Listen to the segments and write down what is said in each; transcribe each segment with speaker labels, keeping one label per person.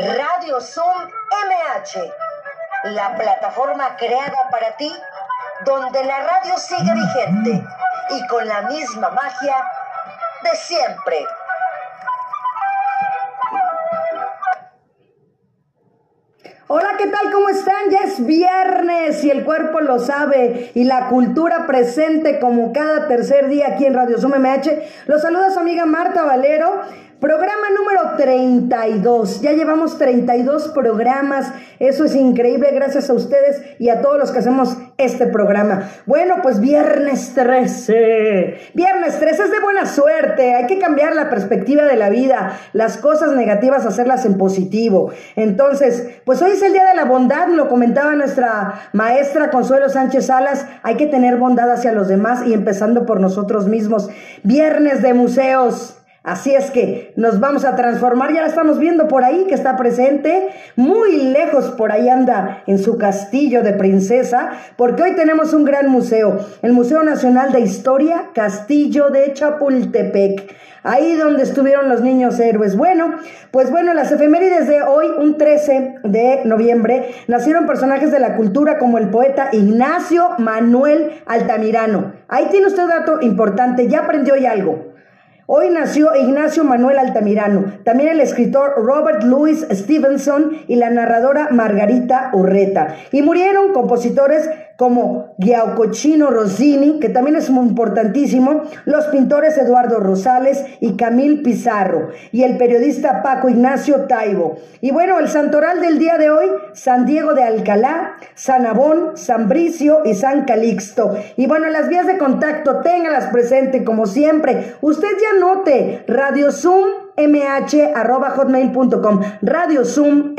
Speaker 1: Radio Zoom MH, la plataforma creada para ti, donde la radio sigue vigente y con la misma magia de siempre.
Speaker 2: Hola, ¿qué tal? ¿Cómo están? Ya es viernes y el cuerpo lo sabe y la cultura presente como cada tercer día aquí en Radio Zoom MH. Los saluda su amiga Marta Valero Programa número 32. Ya llevamos 32 programas. Eso es increíble gracias a ustedes y a todos los que hacemos este programa. Bueno, pues viernes 13. Viernes 13 es de buena suerte. Hay que cambiar la perspectiva de la vida. Las cosas negativas hacerlas en positivo. Entonces, pues hoy es el día de la bondad. Lo comentaba nuestra maestra Consuelo Sánchez Salas. Hay que tener bondad hacia los demás y empezando por nosotros mismos. Viernes de museos. Así es que nos vamos a transformar, ya la estamos viendo por ahí que está presente, muy lejos por ahí anda en su castillo de princesa, porque hoy tenemos un gran museo, el Museo Nacional de Historia Castillo de Chapultepec, ahí donde estuvieron los niños héroes. Bueno, pues bueno, las efemérides de hoy, un 13 de noviembre, nacieron personajes de la cultura como el poeta Ignacio Manuel Altamirano. Ahí tiene usted un dato importante, ya aprendió hoy algo. Hoy nació Ignacio Manuel Altamirano, también el escritor Robert Louis Stevenson y la narradora Margarita Urreta. Y murieron compositores como Giacochino Rossini, que también es muy importantísimo, los pintores Eduardo Rosales y Camil Pizarro, y el periodista Paco Ignacio Taibo. Y bueno, el santoral del día de hoy, San Diego de Alcalá, San Abón, San Bricio y San Calixto. Y bueno, las vías de contacto, téngalas presentes como siempre. Usted ya note, Radio Zoom mh.hotmail.com. Radio Zoom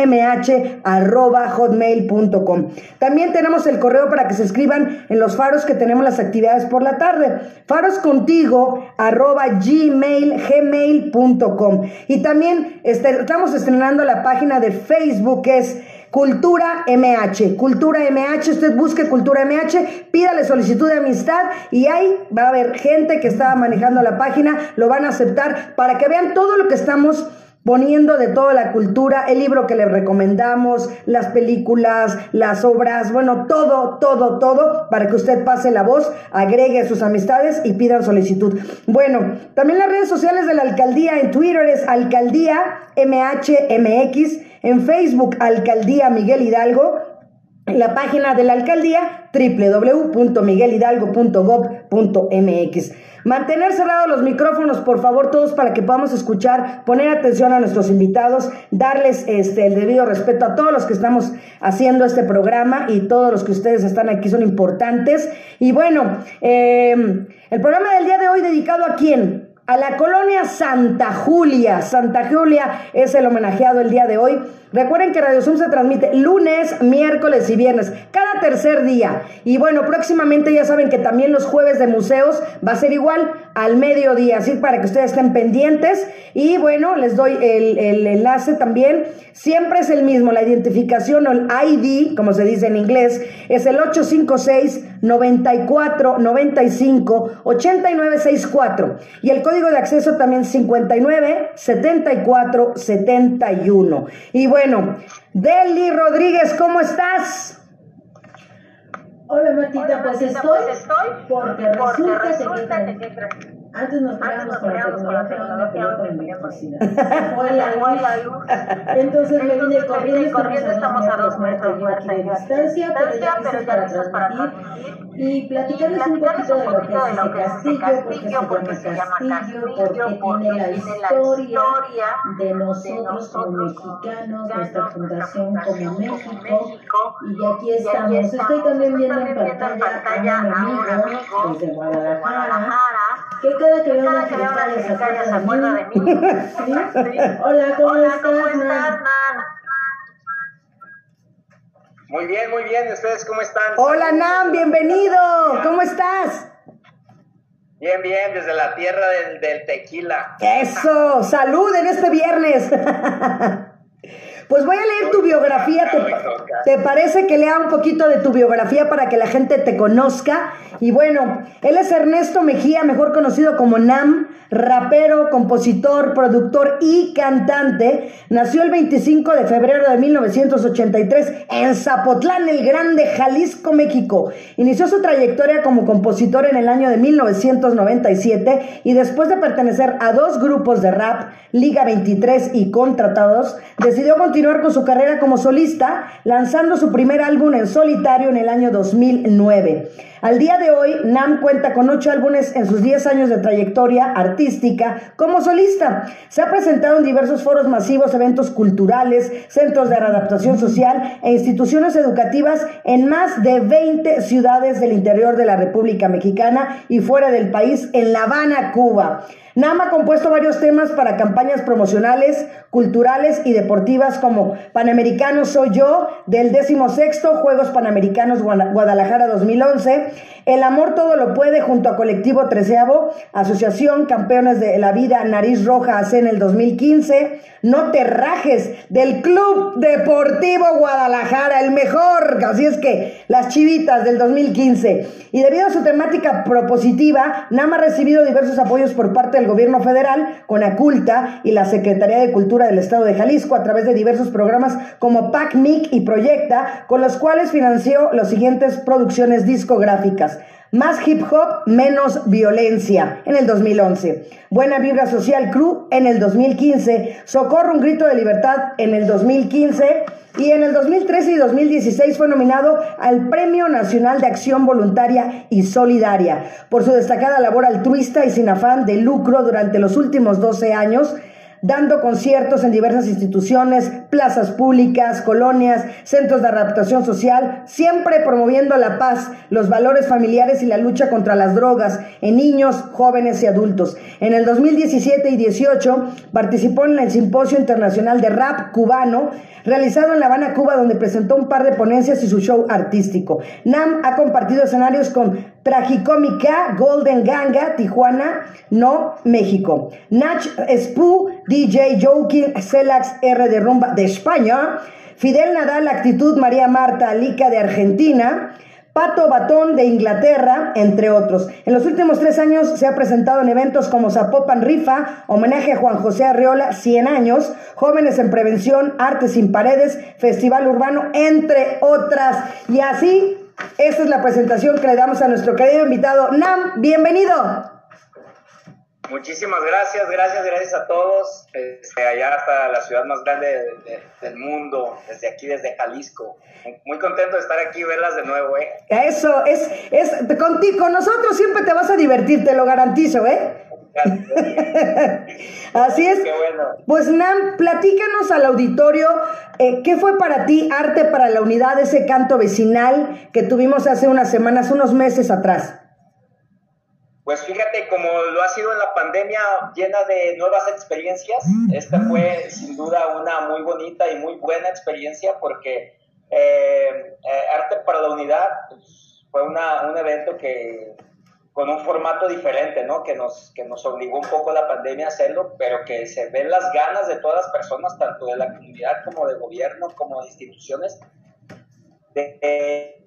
Speaker 2: hotmail.com. También tenemos el correo para que se escriban en los faros que tenemos las actividades por la tarde. Faroscontigo arroba gmail, gmail.com. Y también este, estamos estrenando la página de Facebook que es Cultura MH. Cultura MH, usted busque Cultura MH, pídale solicitud de amistad y ahí va a haber gente que está manejando la página, lo van a aceptar para que vean todo lo que estamos poniendo de toda la cultura, el libro que les recomendamos, las películas, las obras, bueno, todo, todo, todo, para que usted pase la voz, agregue sus amistades y pidan solicitud. Bueno, también las redes sociales de la alcaldía en Twitter es alcaldía MHMX, en Facebook alcaldía Miguel Hidalgo, la página de la alcaldía www.miguelhidalgo.gov.mx. Mantener cerrados los micrófonos, por favor, todos para que podamos escuchar, poner atención a nuestros invitados, darles este, el debido respeto a todos los que estamos haciendo este programa y todos los que ustedes están aquí son importantes. Y bueno, eh, el programa del día de hoy dedicado a quién? A la colonia Santa Julia. Santa Julia es el homenajeado el día de hoy. Recuerden que Radio Zoom se transmite lunes, miércoles y viernes, cada tercer día. Y bueno, próximamente ya saben que también los jueves de museos va a ser igual al mediodía, así para que ustedes estén pendientes. Y bueno, les doy el, el enlace también. Siempre es el mismo, la identificación o el ID, como se dice en inglés, es el 856 94 95 8964 y el código de acceso también 59 74 71. Y bueno, bueno, Deli Rodríguez, ¿cómo estás?
Speaker 3: Hola Martita, pues, pues estoy, porque, resulta, que, antes nos peleábamos con la tecnología, ahora con la electricidad. Fue la luz. Entonces me vine corriendo, estamos a dos metros de distancia, pero ya listos para transmitir y platicarles un poquito de lo que es ese castillo, porque se llama castillo, porque tiene la historia de nosotros como mexicanos, nuestra fundación como México, y aquí estamos. Estoy también viendo en pantalla a un amigo desde Guadalajara, que cada que veo una secretaria se acuerda de mí. Hola, ¿cómo estás,
Speaker 4: muy bien, muy bien. ¿Y ustedes cómo están?
Speaker 2: Hola, Nam, bienvenido. ¿Cómo estás?
Speaker 4: Bien, bien, desde la tierra del, tequila.
Speaker 2: Eso, salud en este viernes. Pues voy a leer tu biografía. ¿Te, ¿Te, parece que lea un poquito de tu biografía para que la gente te conozca? Y bueno, él es Ernesto Mejía, mejor conocido como Nam, rapero, compositor, productor y cantante. Nació el 25 de febrero de 1983 en Zapotlán, el Grande, Jalisco, México. Inició su trayectoria como compositor en el año de 1997 y después de pertenecer a dos grupos de rap, Liga 23 y Contratados, decidió continuar con su carrera como solista, lanzando su primer álbum en solitario en el año 2009. Al día de hoy, Nam cuenta con ocho álbumes en sus 10 años de trayectoria artística como solista. Se ha presentado en diversos foros masivos, eventos culturales, centros de readaptación social e instituciones educativas en más de 20 ciudades del interior de la República Mexicana y fuera del país, en La Habana, Cuba. Nam ha compuesto varios temas para campañas promocionales, culturales y deportivas como Panamericano Soy Yo, del 16 Juegos Panamericanos Guadalajara 2011, El Amor Todo Lo Puede junto a Colectivo Treceavo, Asociación Campeones de la Vida Nariz Roja AC en el 2015, No Te Rajes, del Club Deportivo Guadalajara, el mejor, así es que las chivitas del 2015. Y debido a su temática propositiva, Nam ha recibido diversos apoyos por parte de el gobierno federal con Aculta y la Secretaría de Cultura del Estado de Jalisco a través de diversos programas como PACMIC y Proyecta, con los cuales financió las siguientes producciones discográficas. Más hip hop, menos violencia en el 2011. Buena Vibra Social Crew en el 2015. Socorro, un grito de libertad en el 2015. Y en el 2013 y 2016 fue nominado al Premio Nacional de Acción Voluntaria y Solidaria por su destacada labor altruista y sin afán de lucro durante los últimos 12 años dando conciertos en diversas instituciones, plazas públicas, colonias, centros de adaptación social, siempre promoviendo la paz, los valores familiares y la lucha contra las drogas en niños, jóvenes y adultos. En el 2017 y 18 participó en el Simposio Internacional de Rap Cubano, realizado en La Habana, Cuba, donde presentó un par de ponencias y su show artístico. Nam ha compartido escenarios con Tragicómica, Golden Ganga, Tijuana, no, México. Nach Spoo, DJ Joking, Celax R de Rumba de España. Fidel Nadal, Actitud, María Marta Alica de Argentina. Pato Batón de Inglaterra, entre otros. En los últimos tres años se ha presentado en eventos como Zapopan Rifa, homenaje a Juan José Arriola, 100 años, Jóvenes en Prevención, Arte sin Paredes, Festival Urbano, entre otras. Y así, esta es la presentación que le damos a nuestro querido invitado. Nam, bienvenido.
Speaker 4: Muchísimas gracias, gracias, gracias a todos. Este, allá hasta la ciudad más grande del mundo, desde aquí, desde Jalisco. Muy contento de estar aquí y verlas de nuevo, ¿eh?
Speaker 2: Eso, es, es contigo, con nosotros siempre te vas a divertir, te lo garantizo, ¿eh? Así es. Qué bueno. Pues Nam, platícanos al auditorio, eh, ¿qué fue para ti Arte para la Unidad, ese canto vecinal que tuvimos hace unas semanas, unos meses atrás?
Speaker 4: Pues fíjate, como lo ha sido en la pandemia llena de nuevas experiencias, mm. esta fue sin duda una muy bonita y muy buena experiencia porque eh, eh, Arte para la Unidad pues, fue una, un evento que con un formato diferente, ¿no? Que nos, que nos obligó un poco la pandemia a hacerlo, pero que se ven las ganas de todas las personas, tanto de la comunidad como de gobierno, como de instituciones, de,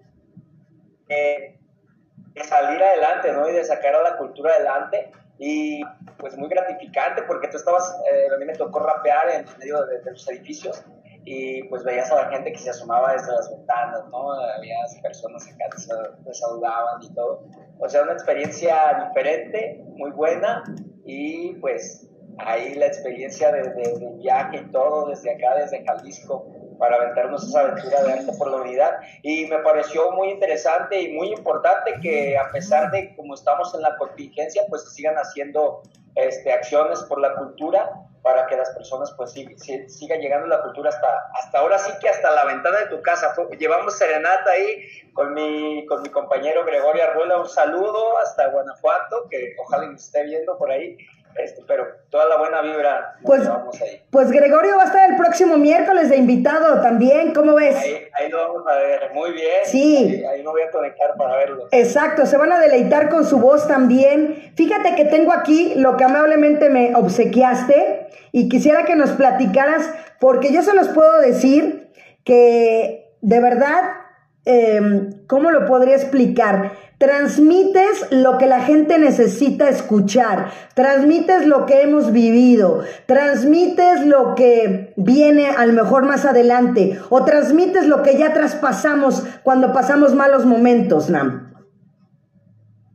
Speaker 4: salir adelante, ¿no? Y de sacar a la cultura adelante. Y pues muy gratificante porque tú estabas, eh, a mí me tocó rapear en medio de, los edificios y pues veías a la gente que se asomaba desde las ventanas, ¿no? Había personas acá que te saludaban y todo. O sea, una experiencia diferente, muy buena y pues ahí la experiencia de, del viaje y todo desde acá, desde Jalisco, para aventarnos esa aventura de arte por la unidad. Y me pareció muy interesante y muy importante que a pesar de como estamos en la contingencia, pues se sigan haciendo este, acciones por la cultura para que las personas pues siga llegando la cultura hasta, hasta ahora sí que hasta la ventana de tu casa. llevamos serenata ahí con mi, con mi compañero Gregorio Arruela, un saludo hasta Guanajuato, que ojalá me esté viendo por ahí. Este, pero toda la buena vibra
Speaker 2: pues, pues Gregorio va a estar el próximo miércoles de invitado también, ¿cómo ves?
Speaker 4: Ahí, ahí lo vamos a ver, muy bien.
Speaker 2: Sí.
Speaker 4: Ahí, me voy a conectar para verlo.
Speaker 2: Exacto, se van a deleitar con su voz también. Fíjate que tengo aquí lo que amablemente me obsequiaste y quisiera que nos platicaras, porque yo se los puedo decir que de verdad, eh, ¿cómo lo podría explicar? Transmites lo que la gente necesita escuchar, transmites lo que hemos vivido, transmites lo que viene a lo mejor más adelante o transmites lo que ya traspasamos cuando pasamos malos momentos, Nam.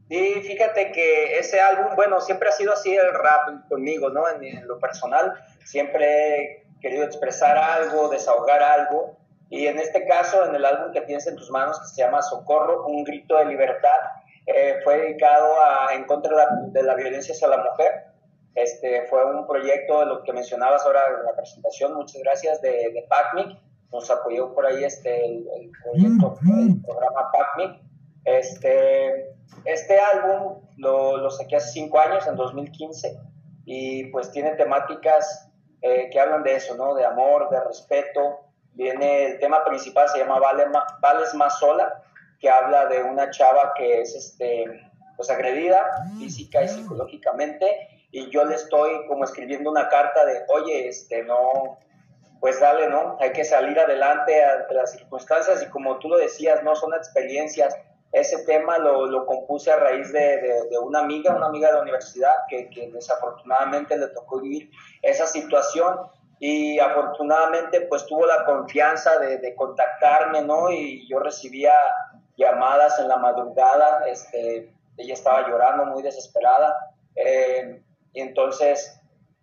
Speaker 4: Sí, fíjate que ese álbum, bueno, siempre ha sido así el rap conmigo, ¿no? En, lo personal, siempre he querido expresar algo, desahogar algo y en este caso, en el álbum que tienes en tus manos, que se llama Socorro, un grito de libertad, eh, fue dedicado a, en contra de la, violencia hacia la mujer. Este, fue un proyecto de lo que mencionabas ahora en la presentación, muchas gracias, de, de PACMIC. Nos apoyó por ahí este, el, proyecto, el programa PACMIC. Este, este álbum lo, lo saqué hace cinco años, en 2015, y pues tiene temáticas eh, que hablan de eso, ¿no? De amor, de respeto, viene el tema principal, se llama Vales Más Sola, que habla de una chava que es este, pues agredida física y psicológicamente, y yo le estoy como escribiendo una carta de, oye, este, no, pues dale, ¿no? Hay que salir adelante ante las circunstancias y como tú lo decías, no son experiencias. Ese tema lo, lo compuse a raíz de, de, de, una amiga, una amiga de la universidad que, que desafortunadamente le tocó vivir esa situación y afortunadamente pues tuvo la confianza de, de, contactarme, ¿no? Y yo recibía llamadas en la madrugada, este, ella estaba llorando muy desesperada, eh, y entonces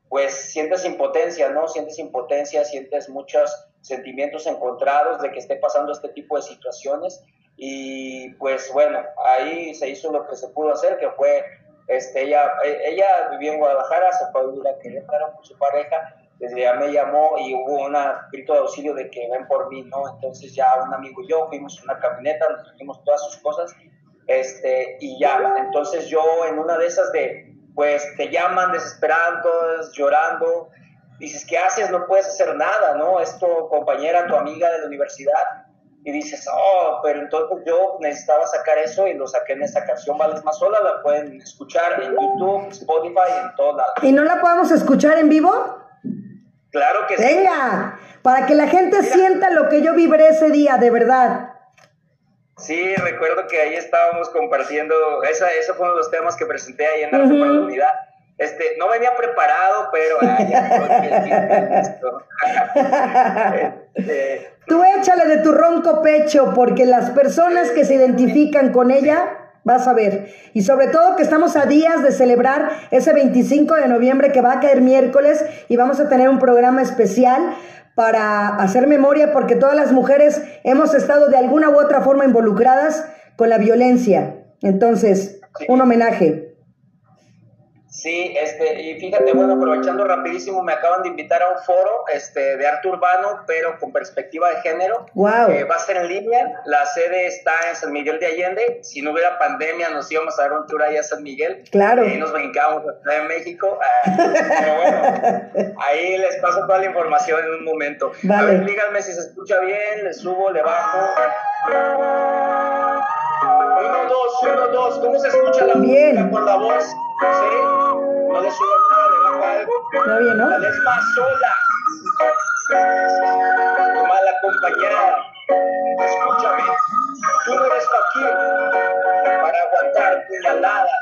Speaker 4: pues sientes impotencia, ¿no? Sientes impotencia, sientes muchos sentimientos encontrados de que esté pasando este tipo de situaciones y pues bueno, ahí se hizo lo que se pudo hacer, que fue, este, ella, ella vivía en Guadalajara, se fue a vivir a Querétaro con su pareja desde ya me llamó y hubo un grito de auxilio de que ven por mí, ¿no? Entonces ya un amigo y yo fuimos en una camioneta, nos trajimos todas sus cosas, este, y ya, entonces yo en una de esas de, pues te llaman desesperados, llorando, dices, ¿qué haces? No puedes hacer nada, ¿no? Es tu compañera, tu amiga de la universidad, y dices, oh, pero entonces yo necesitaba sacar eso y lo saqué en esta canción Vales Más Sola, la pueden escuchar en YouTube, Spotify, en todos lados.
Speaker 2: ¿Y no la podemos escuchar en vivo?
Speaker 4: Claro que
Speaker 2: sí. Venga, para que la gente sienta lo que yo vibré ese día, de verdad.
Speaker 4: Sí, recuerdo que ahí estábamos compartiendo, esa, ese fue uno de los temas que presenté ahí en uh la Unidad. Este, no venía preparado, pero
Speaker 2: este, Tú échale de tu ronco pecho, porque las personas que se identifican con ella Vas a ver. Y sobre todo que estamos a días de celebrar ese 25 de noviembre que va a caer miércoles y vamos a tener un programa especial para hacer memoria porque todas las mujeres hemos estado de alguna u otra forma involucradas con la violencia. Entonces, un homenaje.
Speaker 4: Sí, este, y fíjate, bueno, aprovechando rapidísimo, me acaban de invitar a un foro este, de arte urbano, pero con perspectiva de género.
Speaker 2: Wow.
Speaker 4: va a ser en línea, la sede está en San Miguel de Allende. Si no hubiera pandemia, nos íbamos a dar un tour allá a San Miguel.
Speaker 2: Claro.
Speaker 4: Y nos brincamos a en México. Ah, pero bueno, ahí les paso toda la información en un momento.
Speaker 2: Vale.
Speaker 4: A ver, díganme si se escucha bien, le subo, le bajo. Uno, dos, uno, dos. ¿Cómo se escucha la
Speaker 2: bien.
Speaker 4: música por la voz? ¿Sí? No le subo nada, le bajo algo.
Speaker 2: No, bien, ¿no?
Speaker 4: es más sola. Mala compañera. Escúchame. Tú no eres aquí para aguantar puñaladas.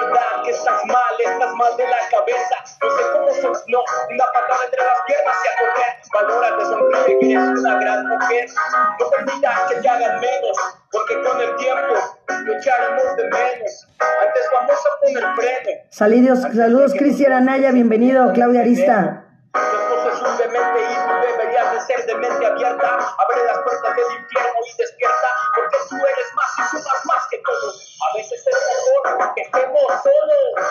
Speaker 4: Verdad que estás mal, estás mal de la cabeza. No sé cómo sos, no. Una patada entre las piernas y a correr. Valora, te sonríe que eres una gran mujer. No permitas que te hagan menos, porque con el tiempo lo echaremos de menos. Antes vamos a poner freno.
Speaker 2: Saludos, saludos Cristian Anaya, bienvenido, Claudia Arista.
Speaker 4: Tu esposo es un demente y tú deberías de ser de mente abierta. Abre las puertas del infierno y despierta, porque tú eres más y sumas más que todos. A veces es mejor que estemos solos.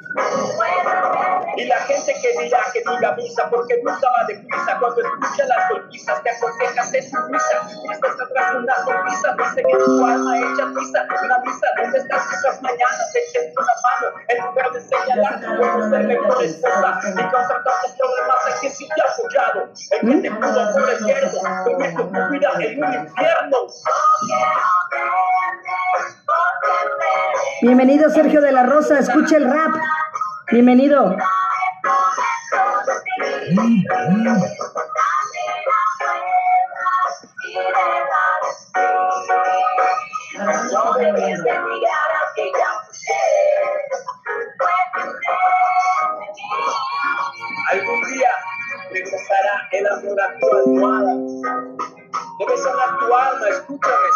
Speaker 4: Y la gente que dirá que diga misa, porque nunca va de prisa. Cuando escucha las golpizas, te aconsejas es su misa. Estás atrás de una sonrisa, dice que tu alma echa misa. Una misa donde estás esas mañanas, echen una mano en lugar de señalar tu ser mejor esposa. Y contra tantos problemas, hay que sí te ha apoyado. El que te pudo por el hierro, convierte tu vida en un infierno.
Speaker 2: Bienvenido Sergio de la Rosa, escucha el rap. Bienvenido.
Speaker 4: Algún día regresará el amor a tu almohada. Debes sanar tu alma, escúchame,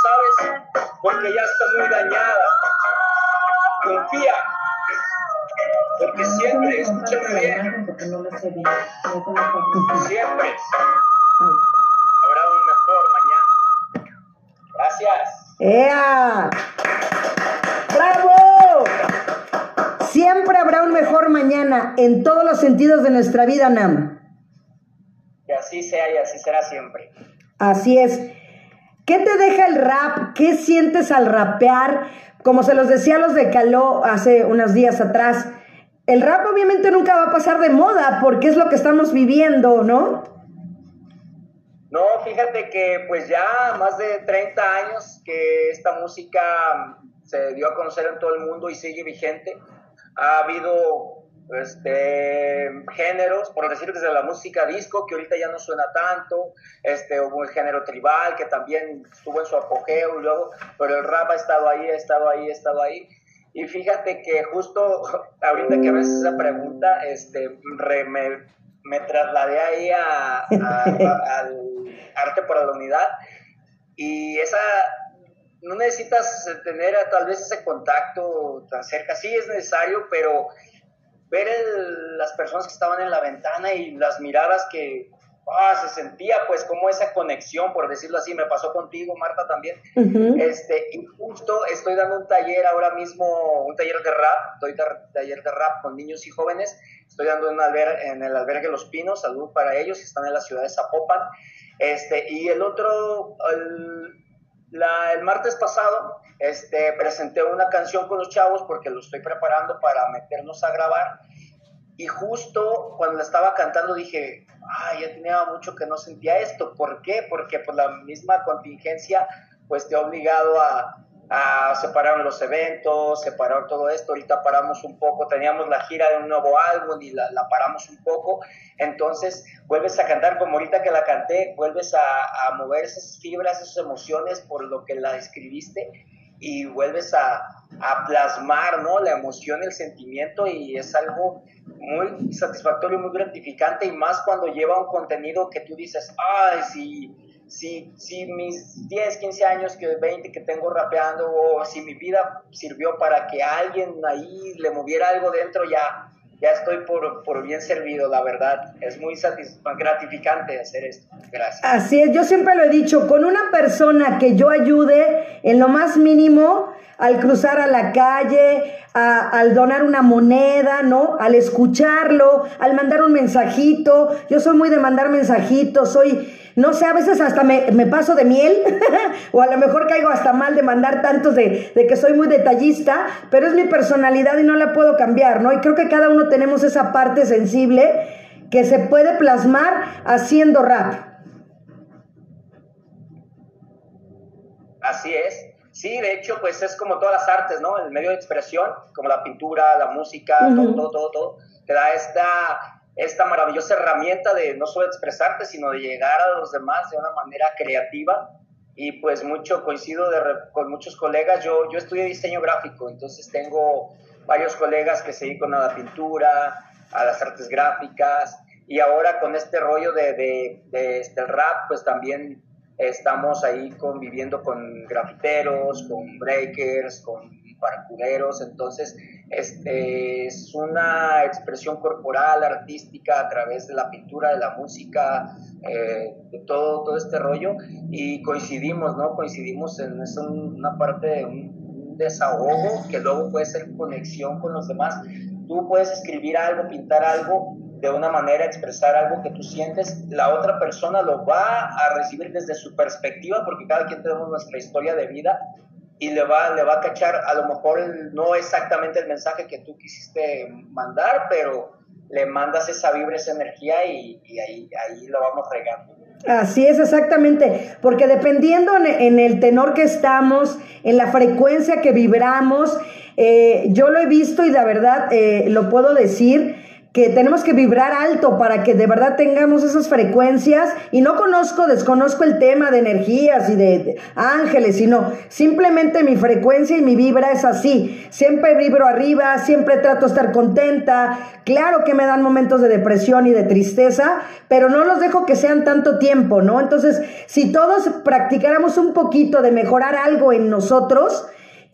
Speaker 2: en todos los sentidos de nuestra vida, Nam.
Speaker 4: Que así sea y así será siempre.
Speaker 2: Así es. ¿Qué te deja el rap? ¿Qué sientes al rapear? Como se los decía a los de Caló hace unos días atrás, el rap obviamente nunca va a pasar de moda porque es lo que estamos viviendo, ¿no?
Speaker 4: No, fíjate que pues ya más de 30 años que esta música se dio a conocer en todo el mundo y sigue vigente. Ha habido este, géneros, por decir desde la música disco, que ahorita ya no suena tanto, este, hubo el género tribal, que también estuvo en su apogeo, y luego, pero el rap ha estado ahí, ha estado ahí, ha estado ahí. Y fíjate que justo ahorita que ves esa pregunta, este, re, me, me, trasladé ahí a, a, al arte para la unidad, y esa no necesitas tener tal vez ese contacto tan cerca, sí es necesario, pero ver el, las personas que estaban en la ventana y las miradas que ah, se sentía pues como esa conexión, por decirlo así, me pasó contigo, Marta, también. este, y justo estoy dando un taller ahora mismo, un taller de rap, doy taller de rap con niños y jóvenes, estoy dando un alber, en el albergue Los Pinos, salud para ellos, están en la ciudad de Zapopan. Este, y el otro, el, la, el martes pasado, este, presenté una canción con los chavos porque lo estoy preparando para meternos a grabar. Y justo cuando la estaba cantando dije, ay, ya tenía mucho que no sentía esto. ¿Por qué? Porque pues la misma contingencia pues te ha obligado a, a separar los eventos, separar todo esto. Ahorita paramos un poco, teníamos la gira de un nuevo álbum y la, la paramos un poco. Entonces vuelves a cantar como ahorita que la canté, vuelves a, a mover esas fibras, esas emociones por lo que la escribiste y vuelves a, a, plasmar ¿no? la emoción, el sentimiento y es algo muy satisfactorio, muy gratificante y más cuando lleva un contenido que tú dices, ay, si, si, si mis 10, 15 años, que 20 que tengo rapeando o si mi vida sirvió para que alguien ahí le moviera algo dentro, ya, ya estoy por, por, bien servido, la verdad. Es muy gratificante hacer esto. Gracias.
Speaker 2: Así es, yo siempre lo he dicho, con una persona que yo ayude en lo más mínimo, al cruzar a la calle, a, al donar una moneda, ¿no? Al escucharlo, al mandar un mensajito. Yo soy muy de mandar mensajitos, soy, no sé, a veces hasta me, me paso de miel, o a lo mejor caigo hasta mal de mandar tantos de, de, que soy muy detallista, pero es mi personalidad y no la puedo cambiar, ¿no? Y creo que cada uno tenemos esa parte sensible que se puede plasmar haciendo rap.
Speaker 4: Así es. Sí, de hecho, pues es como todas las artes, ¿no? El medio de expresión, como la pintura, la música, uh -huh. todo, todo, todo, te da esta, esta maravillosa herramienta de no solo expresarte, sino de llegar a los demás de una manera creativa. Y pues mucho coincido de, con muchos colegas. Yo, yo estudié diseño gráfico, entonces tengo varios colegas que se dedican a la pintura, a las artes gráficas. Y ahora con este rollo de, de, de este rap, pues también estamos ahí conviviendo con grafiteros, con breakers, con parkureros, entonces este, es una expresión corporal, artística, a través de la pintura, de la música, eh, de todo, todo este rollo, y coincidimos, ¿no? Coincidimos en es una parte de un, un desahogo que luego puede ser conexión con los demás, tú puedes escribir algo, pintar algo de una manera, expresar algo que tú sientes, la otra persona lo va a recibir desde su perspectiva, porque cada quien tenemos nuestra historia de vida y le va, le va a cachar a lo mejor no exactamente el mensaje que tú quisiste mandar, pero le mandas esa vibra, esa energía y, ahí, ahí lo vamos regando.
Speaker 2: Así es, exactamente, porque dependiendo en, el tenor que estamos, en la frecuencia que vibramos, eh, yo lo he visto y de verdad eh, lo puedo decir, que tenemos que vibrar alto para que de verdad tengamos esas frecuencias. Y no conozco, desconozco el tema de energías y de, ángeles, sino simplemente mi frecuencia y mi vibra es así. Siempre vibro arriba, siempre trato de estar contenta. Claro que me dan momentos de depresión y de tristeza, pero no los dejo que sean tanto tiempo, ¿no? Entonces, si todos practicáramos un poquito de mejorar algo en nosotros,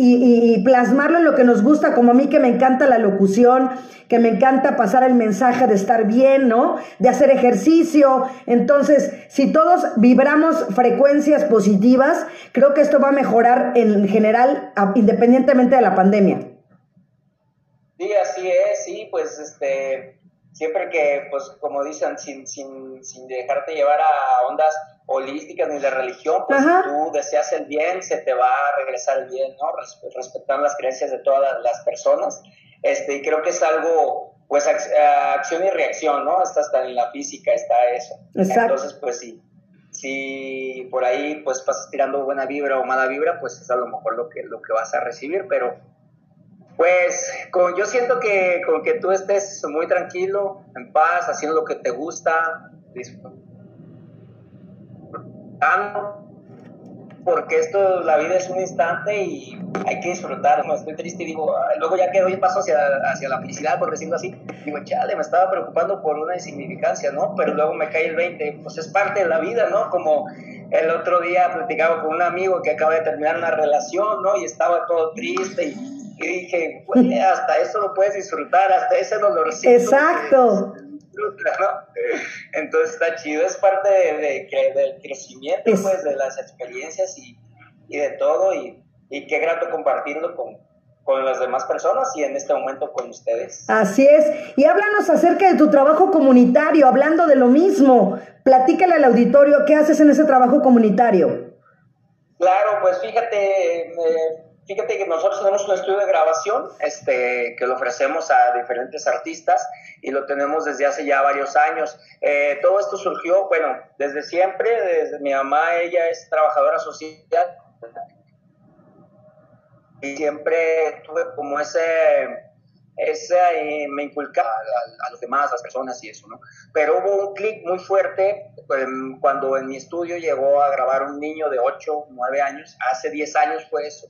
Speaker 2: y, plasmarlo en lo que nos gusta, como a mí que me encanta la locución, que me encanta pasar el mensaje de estar bien, ¿no? De hacer ejercicio. Entonces, si todos vibramos frecuencias positivas, creo que esto va a mejorar en general, independientemente de la pandemia.
Speaker 4: Sí, así es, sí, pues este, siempre que, pues como dicen, sin, sin, sin dejarte llevar a ondas holísticas ni de religión, pues si tú deseas el bien, se te va a regresar el bien, ¿no? Respetando las creencias de todas las personas. Este, y creo que es algo, pues, acción y reacción, ¿no? Está hasta en la física, está eso. Entonces, pues sí, si por ahí pues pasas tirando buena vibra o mala vibra, pues es a lo mejor lo que, lo que vas a recibir, pero pues con, yo siento que con que tú estés muy tranquilo, en paz, haciendo lo que te gusta, porque esto, la vida es un instante y hay que disfrutar. No estoy triste y digo, luego ya que doy paso hacia, hacia la felicidad, por decirlo así, digo, chale, me estaba preocupando por una insignificancia, ¿no? Pero luego me cae el 20, pues es parte de la vida, ¿no? Como el otro día platicaba con un amigo que acaba de terminar una relación, ¿no? Y estaba todo triste y, dije, pues hasta eso lo puedes disfrutar, hasta ese dolorcito.
Speaker 2: Exacto.
Speaker 4: Entonces está chido, es parte de, del crecimiento, pues, de las experiencias y, de todo, y, y, qué grato compartirlo con, con las demás personas y en este momento con ustedes.
Speaker 2: Así es, y háblanos acerca de tu trabajo comunitario, hablando de lo mismo, platícale al auditorio qué haces en ese trabajo comunitario.
Speaker 4: Claro, pues fíjate, eh, Fíjate que nosotros tenemos un estudio de grabación este, que lo ofrecemos a diferentes artistas y lo tenemos desde hace ya varios años. Eh, todo esto surgió, bueno, desde siempre, desde mi mamá, ella es trabajadora social y siempre tuve como ese, ese eh, me inculcaba a, a, los demás, a las personas y eso, ¿no? Pero hubo un clic muy fuerte em, cuando en mi estudio llegó a grabar un niño de 8, 9 años, hace 10 años fue eso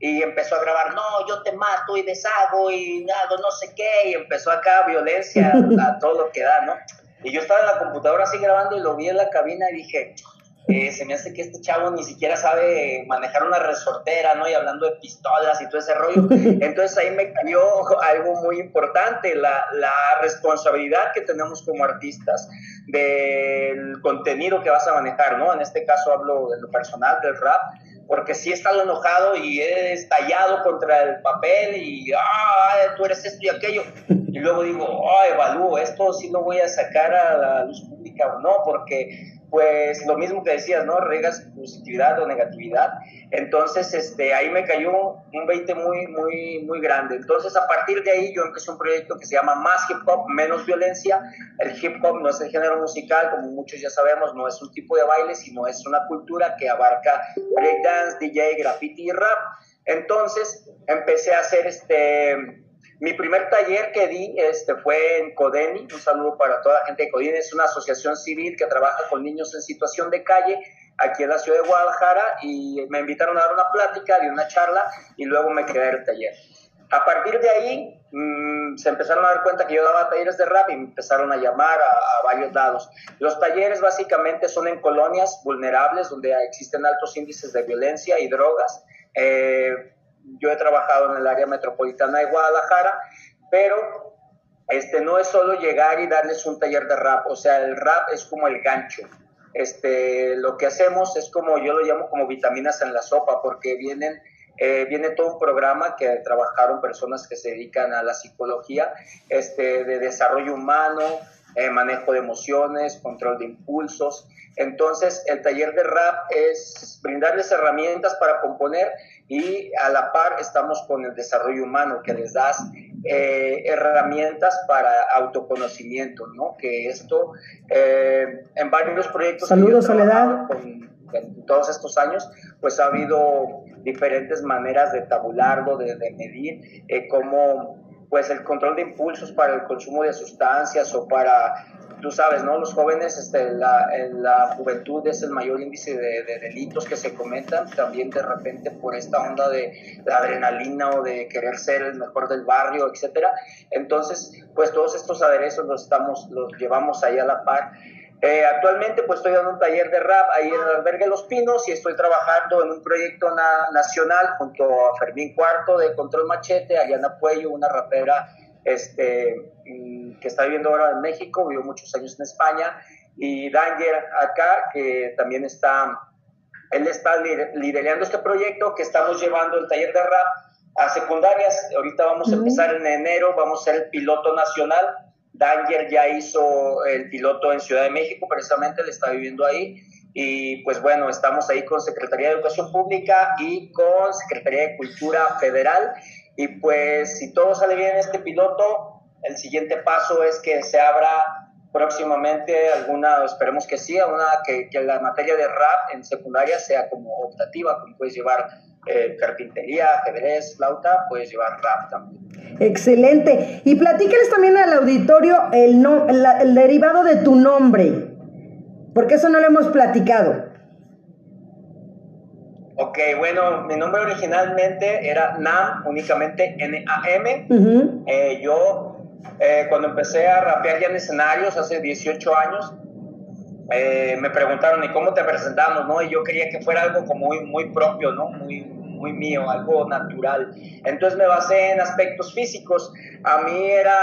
Speaker 4: y empezó a grabar, no, yo te mato y deshago y nada, no sé qué, y empezó acá violencia a todo lo que da, ¿no? Y yo estaba en la computadora así grabando y lo vi en la cabina y dije, eh, se me hace que este chavo ni siquiera sabe manejar una resortera, ¿no? Y hablando de pistolas y todo ese rollo. Entonces ahí me cayó algo muy importante, la, la responsabilidad que tenemos como artistas del contenido que vas a manejar, ¿no? En este caso hablo de lo personal, del rap porque sí he estado enojado y he estallado contra el papel y, ah, tú eres esto y aquello. Y luego digo, ah, evalúo, esto sí lo voy a sacar a la luz pública o no, porque pues lo mismo que decías, ¿no? Regas positividad o negatividad. Entonces, este, ahí me cayó un 20 muy, muy, muy grande. Entonces, a partir de ahí yo empecé un proyecto que se llama Más Hip Hop, Menos Violencia. El hip hop no es el género musical, como muchos ya sabemos, no es un tipo de baile, sino es una cultura que abarca breakdance, DJ, graffiti y rap. Entonces, empecé a hacer este mi primer taller que di este, fue en Codeni, un saludo para toda la gente de Codeni, es una asociación civil que trabaja con niños en situación de calle aquí en la ciudad de Guadalajara y me invitaron a dar una plática, di una charla y luego me quedé en el taller. A partir de ahí mm, se empezaron a dar cuenta que yo daba talleres de rap y me empezaron a llamar a, varios lados. Los talleres básicamente son en colonias vulnerables donde existen altos índices de violencia y drogas. Eh, yo he trabajado en el área metropolitana de Guadalajara, pero este, no es solo llegar y darles un taller de rap, o sea, el rap es como el gancho. Este, lo que hacemos es como, yo lo llamo como vitaminas en la sopa, porque vienen eh, viene todo un programa que trabajaron personas que se dedican a la psicología, este, de desarrollo humano, eh, manejo de emociones, control de impulsos. Entonces, el taller de rap es brindarles herramientas para componer y a la par estamos con el desarrollo humano, que les das eh, herramientas para autoconocimiento, ¿no? Que esto, eh, en varios proyectos...
Speaker 2: Saludos, Soledad.
Speaker 4: en todos estos años, pues ha habido diferentes maneras de tabularlo, de, de medir eh, cómo pues el control de impulsos para el consumo de sustancias o para, tú sabes, ¿no? Los jóvenes, este, la, la juventud es el mayor índice de, delitos que se cometan, también de repente por esta onda de la adrenalina o de querer ser el mejor del barrio, etcétera. Entonces, pues todos estos aderezos los estamos, los llevamos ahí a la par eh, actualmente pues estoy dando un taller de rap ahí en el albergue Los Pinos y estoy trabajando en un proyecto nacional junto a Fermín Cuarto de Control Machete, Ariana Puello, una rapera este, mm, que está viviendo ahora en México, vivió muchos años en España, y Danger acá, que también está, él está liderando este proyecto que estamos llevando el taller de rap a secundarias. Ahorita vamos a empezar en enero, vamos a ser el piloto nacional Danger ya hizo el piloto en Ciudad de México, precisamente, le está viviendo ahí. Y pues bueno, estamos ahí con Secretaría de Educación Pública y con Secretaría de Cultura Federal. Y pues si todo sale bien en este piloto, el siguiente paso es que se abra próximamente alguna, esperemos que sí, una, que, que la materia de rap en secundaria sea como optativa, como puedes llevar eh, carpintería, ajedrez, flauta, puedes llevar rap también.
Speaker 2: Excelente. Y platícales también al auditorio el, no, el, derivado de tu nombre, porque eso no lo hemos platicado.
Speaker 4: Ok, bueno, mi nombre originalmente era Nam, únicamente N-A-M. Eh, yo, eh, cuando empecé a rapear ya en escenarios hace 18 años, eh, me preguntaron, ¿y cómo te presentamos? ¿no? Y yo quería que fuera algo como muy, muy propio, ¿no? Muy, muy mío, algo natural. Entonces me basé en aspectos físicos. A mí era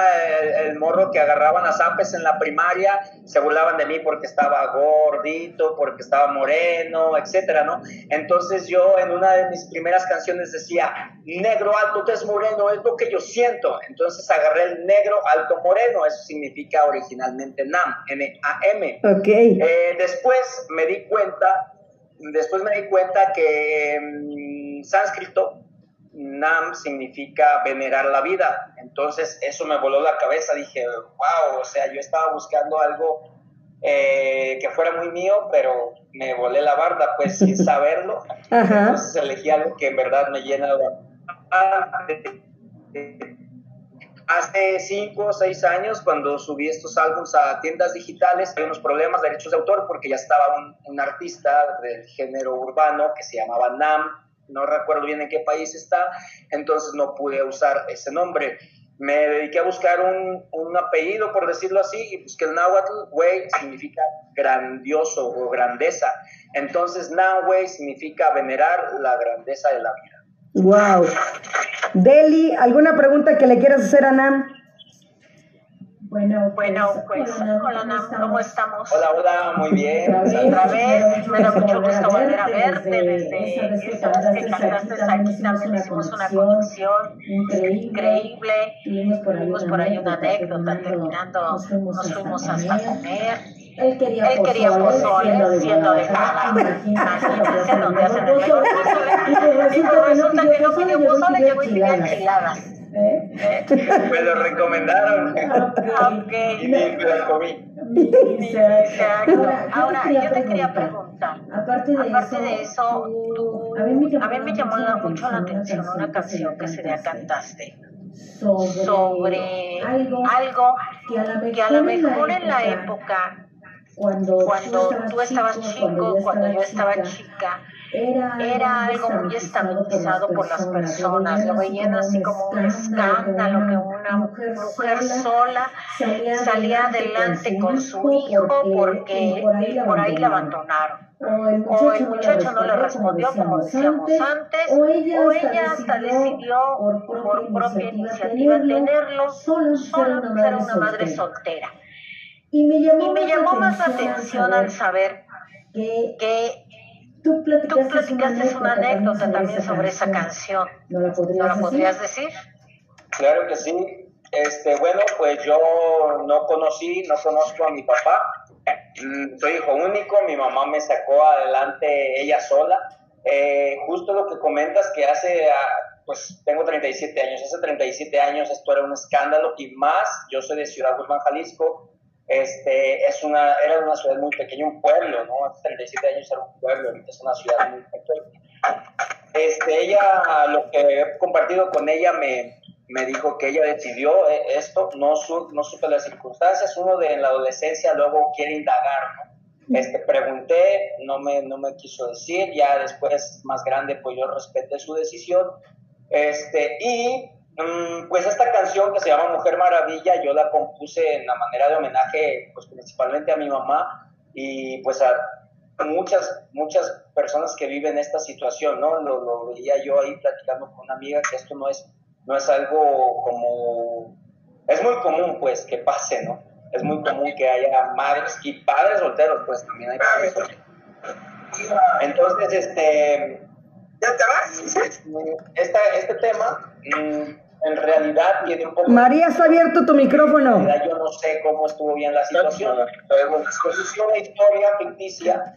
Speaker 4: el, morro que agarraban a zapes en la primaria, se burlaban de mí porque estaba gordito, porque estaba moreno, etcétera, ¿no? Entonces yo en una de mis primeras canciones decía, negro alto, es moreno, es lo que yo siento. Entonces agarré el negro alto moreno, eso significa originalmente NAM, N-A-M.
Speaker 2: Ok.
Speaker 4: Eh, después me di cuenta, después me di cuenta que sánscrito, Nam significa venerar la vida. Entonces eso me voló la cabeza. Dije, wow, o sea, yo estaba buscando algo eh, que fuera muy mío, pero me volé la barda, pues sin saberlo. Entonces elegí algo que en verdad me llena de... Hace cinco o seis años, cuando subí estos álbumes a tiendas digitales, hay unos problemas de derechos de autor porque ya estaba un, un artista del género urbano que se llamaba Nam, no recuerdo bien en qué país está, entonces no pude usar ese nombre. Me dediqué a buscar un, un apellido, por decirlo así, y busqué el náhuatl, güey, significa grandioso o grandeza. Entonces, Nahue significa venerar la grandeza de la vida.
Speaker 2: Wow. Deli, ¿alguna pregunta que le quieras hacer a Nam?
Speaker 5: Bueno, bueno, pues, pues hola, Nam, ¿cómo estamos?
Speaker 4: Hola, hola, muy bien.
Speaker 5: Otra vez, me da mucho gusto volver a verte desde esa vez que cantaste aquí, también hicimos una conexión increíble, tuvimos por ahí una anécdota, terminando, nos fuimos hasta comer. Él quería, Él quería pozole, siendo de Canadá. Imagínense dónde hacen el mejor pozole. Y resulta que no pidió pozole, llegó y pidió enchiladas.
Speaker 4: ¿Eh? Me lo recomendaron.
Speaker 5: Okay.
Speaker 4: Y me lo comí.
Speaker 5: Exacto. Ahora, yo te quería preguntar, aparte de eso, tú, a mí me llamó mucho la atención una canción que se le cantaste sobre algo que a lo mejor en la época cuando tú estabas chico, cuando yo estaba chica, era, algo muy estigmatizado por las personas, lo veían así como un escándalo que una mujer sola salía adelante con su hijo porque por ahí la abandonaron. O el muchacho no le respondió como decíamos antes, o ella hasta decidió por propia iniciativa tenerlo, solo ser una madre soltera. Y me llamó, más la atención al saber que Tú platicaste, una, anécdota también sobre esa canción. ¿No la podrías, decir?
Speaker 4: Claro que sí. Este, bueno, pues yo no conocí, no conozco a mi papá. Mm, soy hijo único, mi mamá me sacó adelante ella sola. Eh, justo lo que comentas que hace, ah, pues tengo 37 años, hace 37 años esto era un escándalo y más, yo soy de Ciudad Guzmán, Jalisco, este, es una, era una ciudad muy pequeña, un pueblo, ¿no? Hace 37 años era un pueblo, es una ciudad muy pequeña. Este, ella, lo que he compartido con ella, me, me dijo que ella decidió eh, esto, no, su, no supe las circunstancias, uno de en la adolescencia luego quiere indagar, ¿no? Este, pregunté, no me, no me quiso decir, ya después más grande pues yo respeté su decisión, este, y mm, pues esta canción que se llama Mujer Maravilla, yo la compuse en la manera de homenaje, pues principalmente a mi mamá y pues a muchas, muchas personas que viven esta situación, ¿no? Lo, lo veía yo ahí platicando con una amiga que esto no es no es algo como... Es muy común, pues, que pase, ¿no? Es muy común que haya madres y padres solteros, pues también hay padres solteros. Entonces, este... ¿Ya te vas? Esta, este tema mm, en realidad tiene un poco...
Speaker 2: María, está abierto tu micrófono.
Speaker 4: En yo no sé cómo estuvo bien la situación. Es una historia ficticia.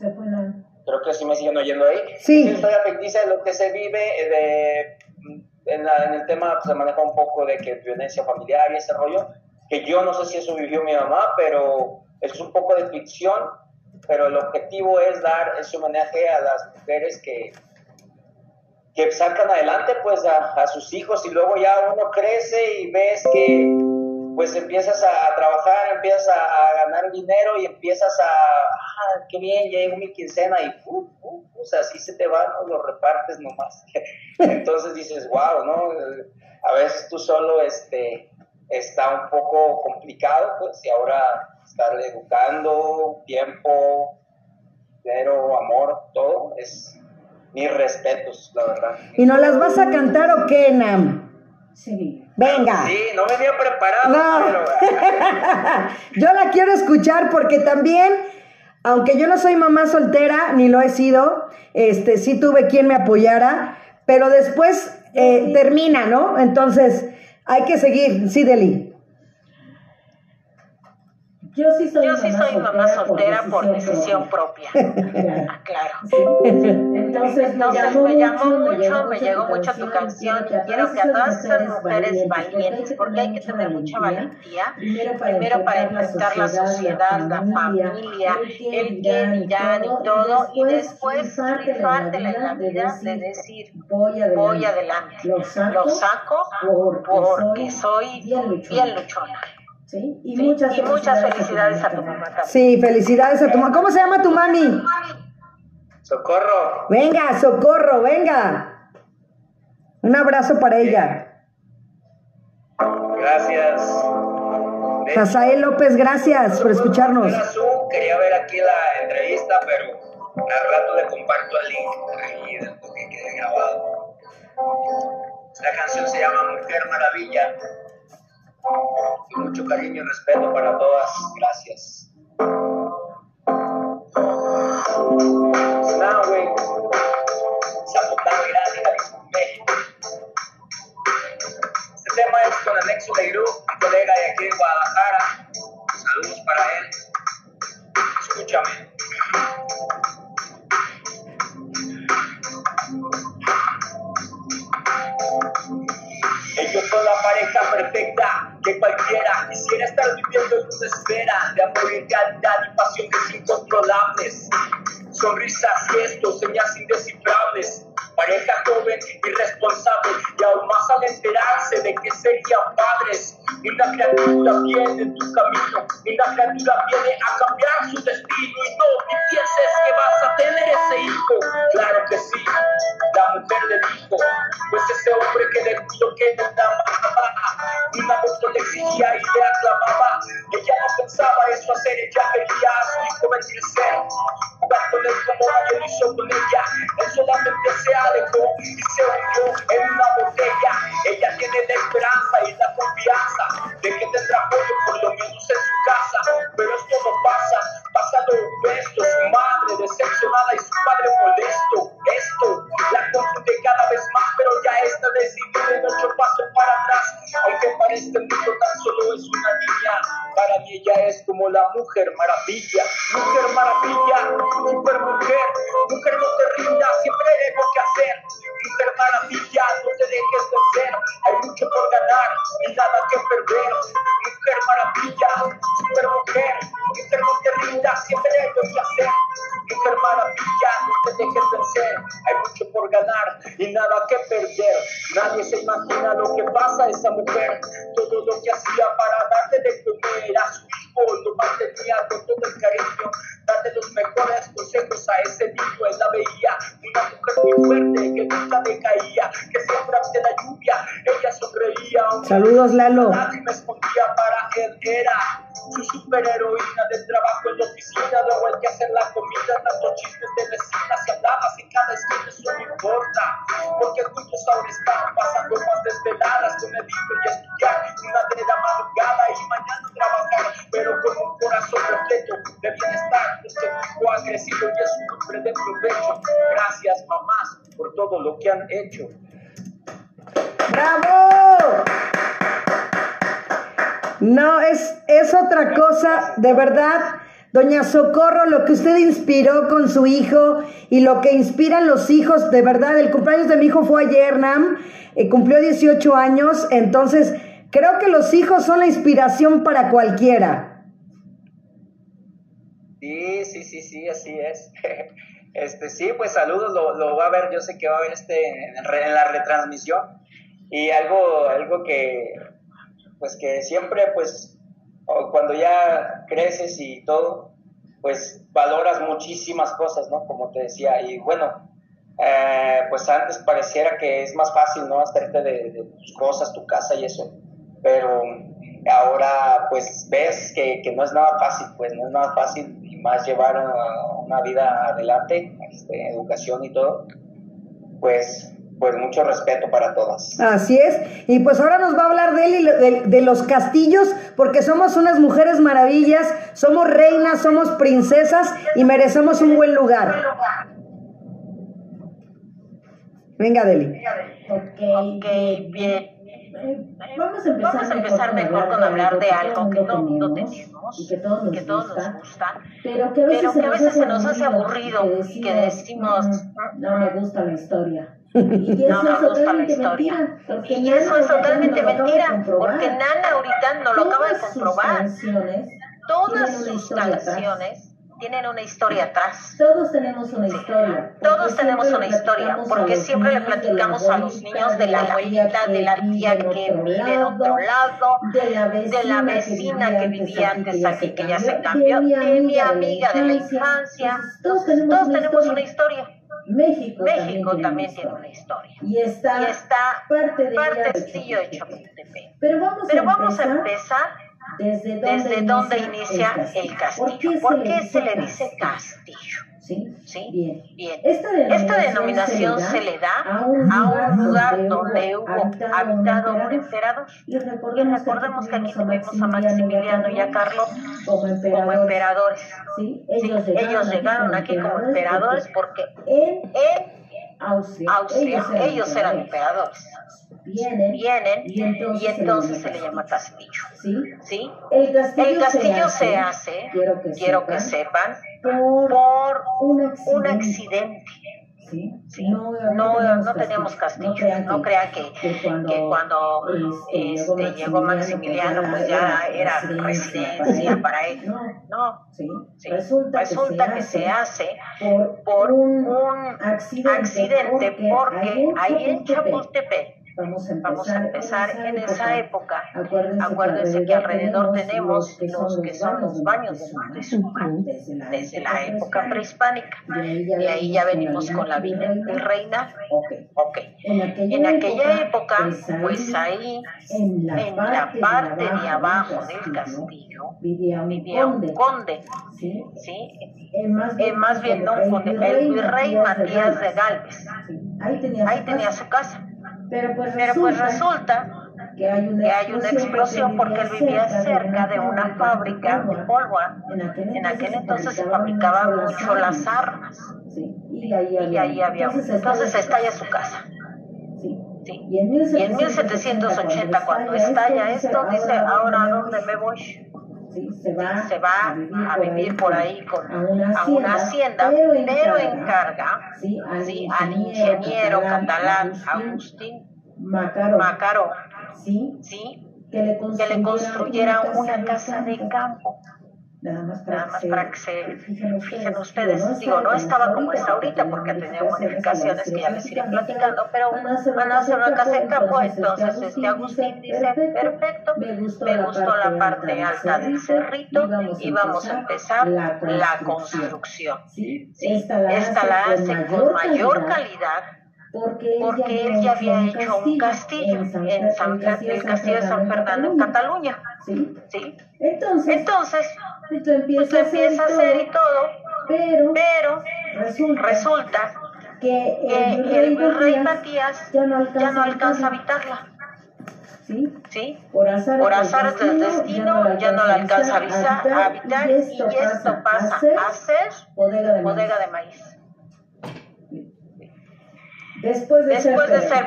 Speaker 4: Hicimos Creo que sí me siguen oyendo ahí.
Speaker 2: Sí.
Speaker 4: Una historia ficticia de lo que se vive, de, en, el tema pues, se maneja un poco de que violencia familiar y ese rollo, que yo no sé si eso vivió mi mamá, pero es un poco de ficción, pero el objetivo es dar ese homenaje a las mujeres que, que sacan adelante pues a, a sus hijos y luego ya uno crece y ves que pues empiezas a, trabajar, empiezas a, ganar dinero y empiezas a, ah, qué bien, ya llegó mi quincena y, uh, uh, o sea, así se te va, ¿no? Lo repartes nomás. Entonces dices, wow, ¿no? A veces tú solo, este, está un poco complicado, pues, y ahora estar educando, tiempo, dinero, amor, todo, es mis respetos, la verdad.
Speaker 2: ¿Y no las vas a cantar o qué, Nam?
Speaker 5: Sí.
Speaker 2: Venga.
Speaker 4: Sí, no venía preparado. Pero...
Speaker 2: yo la quiero escuchar porque también, aunque yo no soy mamá soltera, ni lo he sido, este, sí tuve quien me apoyara, pero después eh, termina, ¿no? Entonces, hay que seguir. Sí, Deli.
Speaker 5: Yo sí soy, Yo sí soy mamá soltera por decisión, propia. claro. claro. Entonces, me llamó, me llamó mucho, me llegó mucho tu canción y quiero que a todas esas mujeres valientes, porque hay que tener mucha valentía, primero para enfrentar la sociedad, la familia, el bien y ya y todo, y después rifártela en la vida de decir, voy adelante, lo saco porque soy bien luchona. ¿Sí? Y, muchas, felicidades, a tu mamá también.
Speaker 2: Sí, felicidades a tu mamá. ¿Cómo se llama tu mami?
Speaker 4: Socorro.
Speaker 2: Venga, Socorro, venga. Un abrazo para ella.
Speaker 4: Gracias.
Speaker 2: Razael López, gracias por escucharnos.
Speaker 4: Quería ver aquí la entrevista, pero al rato le comparto el link ahí de lo que quede grabado. La canción se llama Mujer Maravilla y mucho cariño y respeto para todas. Gracias. Now, güey. Zapotán, gracias, México. Este tema es con Alexo Leirú, un colega de aquí de Guadalajara. Saludos para él. Escúchame. Ellos son la pareja perfecta que cualquiera quisiera estar viviendo en una espera de amor realidad y pasiones incontrolables. Sonrisas, gestos, señas indescifrables. Pareja joven y responsable y aún más al enterarse de que serían padres. Y la criatura viene en tu camino y la criatura viene a cambiar su destino. Y no ni pienses que vas a tener ese hijo. Claro que sí, la mujer le dijo, pues ese hombre que le puso que no amaba, una voz le exigía y le aclamaba. Ella no pensaba eso hacer, ella quería a su hijo ver Dándole como yo lo hizo con ella. Él solamente se alejó y se hundió en una botella. Ella tiene la esperanza y la confianza de que tendrá apoyo por lo menos en su casa. Pero esto no pasa. Pasa lo opuesto. Su madre decepcionada y su padre molesto. Esto la confunde cada vez más, pero ya está decidida en ocho pasos para atrás. Aunque para este mundo tan solo es una niña. Para mí ella es como la mujer maravilla. Mujer maravilla super mujer, mujer no te rindas, siempre algo que hacer. Mujer maravilla, no te dejes vencer, hay mucho por ganar y nada que perder. Mujer maravilla, super mujer, no te rindas, siempre algo que hacer. Mujer maravilla, no te dejes vencer, hay mucho por ganar y nada que perder. Nadie se imagina lo que pasa a esa mujer, todo lo que hacía para darte de comer a su hijo, lo mantenía con todo el cariño, darte los mejores consejos a ese niño. Él la veía una mujer muy fuerte que nunca decaía, que siempre ante la lluvia ella sonreía.
Speaker 2: Saludos, Lalo.
Speaker 4: Nadie me escondía para él, era su superheroína del trabajo en la oficina, luego el que hacer la comida, tantos chistes de vecinas y hablabas en cada esquina, eso no importa, porque juntos ahora están pasando más desveladas con el hijo y estudiar una de la madrugada y provecho. Gracias, mamás, por todo lo que han hecho.
Speaker 2: ¡Bravo! No, es, es otra cosa, de verdad. Doña Socorro, lo que usted inspiró con su hijo y lo que inspiran los hijos, de verdad, el cumpleaños de mi hijo fue ayer, Nam, eh, cumplió 18 años, entonces creo que los hijos son la inspiración para cualquiera.
Speaker 4: Sí, sí, sí, sí, así es. Este, sí, pues saludos, lo, va a ver, yo sé que va a ver este en, en la retransmisión. Y algo, algo que, pues que siempre, pues, cuando ya creces y todo, pues valoras muchísimas cosas, ¿no? Como te decía, y bueno, eh, pues antes pareciera que es más fácil, ¿no? Hacerte de, tus cosas, tu casa y eso, pero ahora pues ves que, que, no es nada fácil, pues no es nada fácil más llevar una, una vida adelante, este, educación y todo, pues pues mucho respeto para todas.
Speaker 2: Así es. Y pues ahora nos va a hablar de él y de, de, los castillos, porque somos unas mujeres maravillas, somos reinas, somos princesas y merecemos un buen lugar. Venga, Deli.
Speaker 5: Ok, okay bien. Vamos a empezar, Vamos a empezar mejor, con hablar de algo que no, no tenemos y que todos nos, que todos gusta, nos gusta, pero que a veces, que a veces se nos hace aburrido y que decimos,
Speaker 3: no me gusta la historia.
Speaker 5: Y eso no me gusta la historia. Mentira, y eso es totalmente mentira, porque Nana ahorita no lo acaba de comprobar. Todas sus canciones tienen una historia atrás.
Speaker 3: Todos tenemos una historia.
Speaker 5: Todos tenemos una historia, porque siempre le platicamos a los niños de la abuelita, de la tía que vive en otro lado, de la vecina que vivía antes aquí, que ya se cambió, de mi amiga de la infancia. Todos tenemos una historia.
Speaker 3: México,
Speaker 5: México también, tiene una historia.
Speaker 3: Y está,
Speaker 5: y está
Speaker 3: parte de
Speaker 5: parte de Chapultepec.
Speaker 3: Pero vamos,
Speaker 5: Pero
Speaker 3: a,
Speaker 5: vamos
Speaker 3: empezar
Speaker 5: a empezar
Speaker 3: desde dónde,
Speaker 5: desde dónde inicia, el castillo.
Speaker 3: ¿Por qué,
Speaker 5: ¿Por qué se, le dice castillo?
Speaker 3: ¿Sí?
Speaker 5: ¿Sí?
Speaker 3: Bien.
Speaker 5: Bien.
Speaker 3: Esta denominación,
Speaker 5: Esta denominación se, le da
Speaker 3: a un lugar,
Speaker 5: a un lugar
Speaker 3: donde,
Speaker 5: hubo habitado, habitado un emperador.
Speaker 3: Y recordemos,
Speaker 5: que aquí tuvimos a Maximiliano y a Carlos
Speaker 3: como emperadores.
Speaker 5: Como emperadores.
Speaker 3: ¿Sí? Ellos, llegaron,
Speaker 5: ellos llegaron aquí como emperadores porque,
Speaker 3: en,
Speaker 5: en
Speaker 3: Austria,
Speaker 5: Austria
Speaker 3: ellos,
Speaker 5: ellos eran emperadores.
Speaker 3: Vienen,
Speaker 5: Vienen
Speaker 3: y entonces,
Speaker 5: y entonces se, le llama castillo.
Speaker 3: ¿Sí?
Speaker 5: ¿Sí?
Speaker 3: El castillo,
Speaker 5: El castillo
Speaker 3: se,
Speaker 5: se
Speaker 3: hace,
Speaker 5: hace,
Speaker 3: quiero que
Speaker 5: quiero
Speaker 3: sepan,
Speaker 5: que sepan,
Speaker 3: por,
Speaker 5: por
Speaker 3: un accidente.
Speaker 5: un accidente.
Speaker 3: ¿Sí?
Speaker 5: Sí.
Speaker 3: No,
Speaker 5: No,
Speaker 3: no,
Speaker 5: no teníamos castillo. No crean que,
Speaker 3: que cuando,
Speaker 5: que cuando
Speaker 3: este,
Speaker 5: este, llegó Maximiliano, pues ya era residencia para él.
Speaker 3: No,
Speaker 5: No,
Speaker 3: ¿sí?
Speaker 5: sí.
Speaker 3: Resulta,
Speaker 5: Resulta
Speaker 3: que se hace
Speaker 5: por,
Speaker 3: por un, accidente,
Speaker 5: accidente porque ahí en Chapultepec
Speaker 3: Vamos a empezar,
Speaker 5: Vamos a empezar en esa época.
Speaker 3: Acuérdense,
Speaker 5: Acuérdense que alrededor tenemos
Speaker 3: los
Speaker 5: que son los baños de Moctezuma
Speaker 3: desde la,
Speaker 5: desde la época prehispánica. Y ahí ya venimos con la Virgen y Reina.
Speaker 3: Ok.
Speaker 5: Ok.
Speaker 3: En aquella,
Speaker 5: En aquella época,
Speaker 3: pues ahí,
Speaker 5: pues ahí,
Speaker 3: en la
Speaker 5: en
Speaker 3: parte,
Speaker 5: la parte
Speaker 3: de abajo
Speaker 5: del castillo,
Speaker 3: vivía un
Speaker 5: vivía un
Speaker 3: conde. ¿sí?
Speaker 5: ¿sí?
Speaker 3: Eh, más bien,
Speaker 5: Eh, más bien no un conde, el virrey Matías de Galvez.
Speaker 3: Sí, Ahí tenía,
Speaker 5: Ahí
Speaker 3: su casa. Pero pues
Speaker 5: Pero pues
Speaker 3: resulta
Speaker 5: que hay una, explosión porque él vivía cerca de una fábrica de pólvora. En aquel entonces se fabricaban mucho las armas. Y ahí había. Entonces estalla su casa. Y en 1780, cuando estalla esto, dice, ahora a dónde me voy. Se va, se va a, vivir por ahí con, a una hacienda, pero encarga, al ingeniero catalán Agustín Macaro, ¿sí? que le construyera una casa de campo Nada más para, que, se, fijen, ustedes. Digo, no estaba como está ahorita porque tenía modificaciones que ya les iré platicando, pero van a hacer una casa en campo. Entonces, este Agustín dice: Perfecto, me gustó la parte alta del cerrito y vamos a empezar la construcción. Esta la hace con mayor calidad porque, él ya había hecho un castillo en San, el castillo de San Fernando en Cataluña. ¿Sí? ¿Sí? Entonces, Entonces pues tú empiezas, a hacer y todo, pero, pero resulta, que el, rey Matías ya no alcanza, a habitarla. ¿Sí? ¿Sí? Por azar, del destino ya no la alcanza a habitar, y esto pasa a ser bodega de maíz. Después de ser,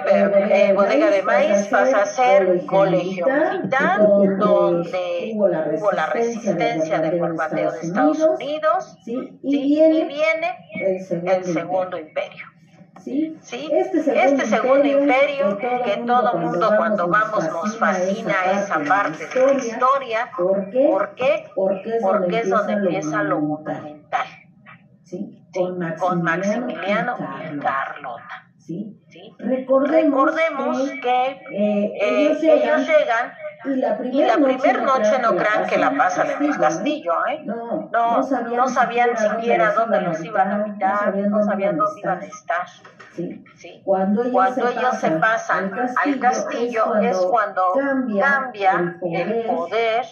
Speaker 5: eh, bodega de maíz, pasa a ser colegio militar, donde hubo la resistencia del bombardeo de Estados Unidos, y, viene, el segundo, imperio. ¿Sí? Este, este segundo, imperio que todo mundo cuando vamos nos fascina esa parte de la historia. ¿Por qué? Porque es donde empieza lo monumental. Con Maximiliano y Carlota. ¿Sí? Recordemos, que, eh, eh, ellos, llegan, y la primera noche, no crean que la pasan en el castillo, ¿eh? No, no, sabían, siquiera dónde los iban a habitar, no sabían dónde iban a estar. ¿sí? Cuando ellos, se, pasan al castillo, es cuando cambia, el poder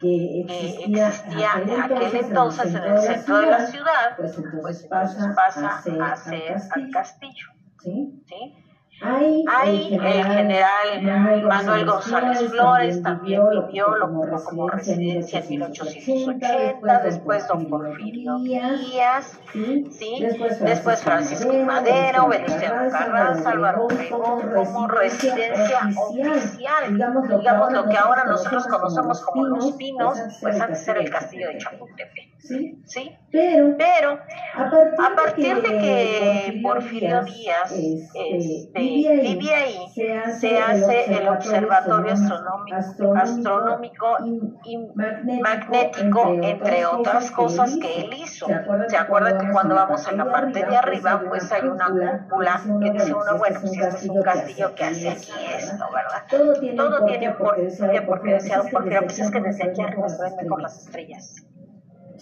Speaker 5: que existía, aquel entonces en el centro de la ciudad, pues entonces pues pasa, pasa a ser al castillo. ¿Sí? ¿Sí? Hay, el general, Manuel González Flores también vivió como, como residencia en 1880, después don Porfirio Díaz, ¿sí? después Francisco Madero, Venustiano Carranza, Álvaro Obregón como residencia oficial. Digamos lo que ahora nosotros conocemos como Los Pinos, pues antes era el castillo de Chapultepec. ¿Sí? ¿sí? Pero, Pero a partir, de que Porfirio Díaz este, este vivía ahí, se hace, el Observatorio Astronómico, astronómico y Magnético, entre otras cosas que él hizo. ¿Se acuerdan que cuando vamos en la parte de arriba, pues hay una cúpula que dice uno, bueno, pues este es un castillo que hace aquí esto, ¿verdad? Todo tiene, Todo tiene por qué porque decía Porfirio, pues es que desde aquí arriba se ven mejor las estrellas.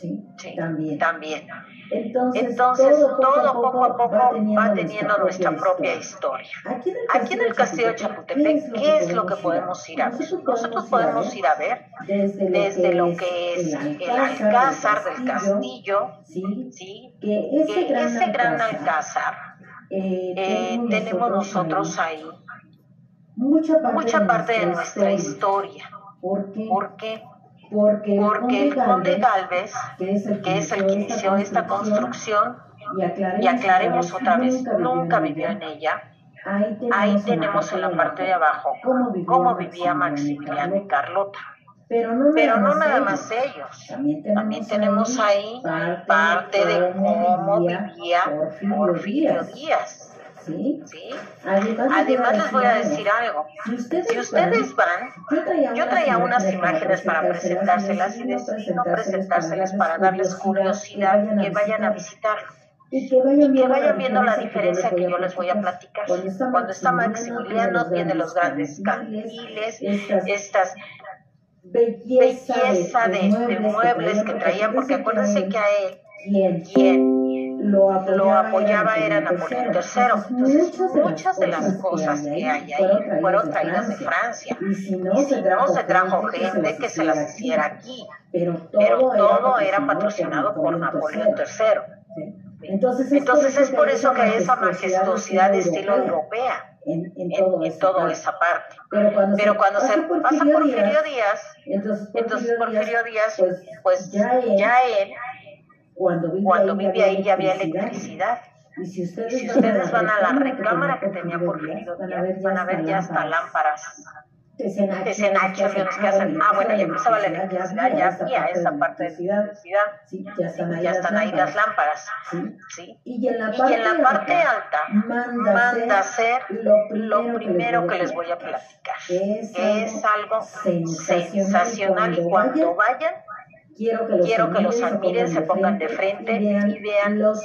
Speaker 5: ¿Sí? también. también. Entonces, todo, poco, a poco, va teniendo, nuestra propia historia. Aquí en el, Castillo de Chapultepec, ¿qué es lo que podemos ir a ver? Nosotros podemos ir a ver desde lo que es el alcázar del castillo, ¿sí? que ese gran alcázar eh, eh, tenemos nosotros ahí mucha parte de nuestra historia. ¿Por qué? porque, el conde Galvez, que es el que, inició esta construcción, y aclaremos, otra vez, nunca vivió en ella, ahí tenemos, en la parte de abajo cómo vivía, Maximiliano y Carlota. Pero no, nada, más ellos. También tenemos, ahí parte, de cómo vivía Porfirio Díaz. ¿Sí? Además, les voy a decir algo. Si ustedes, van, yo traía, unas imágenes para presentárselas y decidí no presentárselas para darles curiosidad y que vayan a visitarlo. Y que vayan, viendo la diferencia que yo les voy a platicar. Cuando está Maximiliano, tiene los grandes candiles, estas belleza de, muebles que traía, porque acuérdense que a él, quien lo apoyaba, era Napoleón III. Entonces, muchas de las cosas que hay ahí fueron traídas de Francia. Y si no, se trajo gente que se las hiciera aquí. Pero todo era patrocinado por Napoleón III. Entonces es, por eso que hay esa majestuosidad de estilo europea.
Speaker 3: en, en, todo
Speaker 5: en, toda esa parte.
Speaker 3: Pero cuando,
Speaker 5: Pero
Speaker 3: se,
Speaker 5: cuando
Speaker 3: pasa
Speaker 5: se
Speaker 3: Porfirio
Speaker 5: pasa Porfirio
Speaker 3: Díaz,
Speaker 5: Díaz,
Speaker 3: entonces Porfirio,
Speaker 5: entonces Porfirio Díaz,
Speaker 3: pues,
Speaker 5: pues
Speaker 3: ya él,
Speaker 5: ya él
Speaker 3: cuando vive
Speaker 5: cuando
Speaker 3: ahí,
Speaker 5: vive ahí ya había electricidad.
Speaker 3: Y si ustedes,
Speaker 5: si ustedes van a la recámara que tenía Porfirio Díaz, van a ver ya hasta lámparas. Ah, aviones que hacen, ah, bueno, ya empezaba la electricidad, ya había esa parte de electricidad.
Speaker 3: Sí, ya están ahí,
Speaker 5: Ya están ahí las lámparas.
Speaker 3: Sí. Y en la
Speaker 5: Y
Speaker 3: parte,
Speaker 5: en la parte alta
Speaker 3: manda,
Speaker 5: hacer
Speaker 3: lo
Speaker 5: primero que les voy a platicar.
Speaker 3: Es
Speaker 5: algo
Speaker 3: sensacional
Speaker 5: sensacional y cuando vayan
Speaker 3: Quiero que los,
Speaker 5: Quiero que los
Speaker 3: admiren,
Speaker 5: se pongan de frente y vean los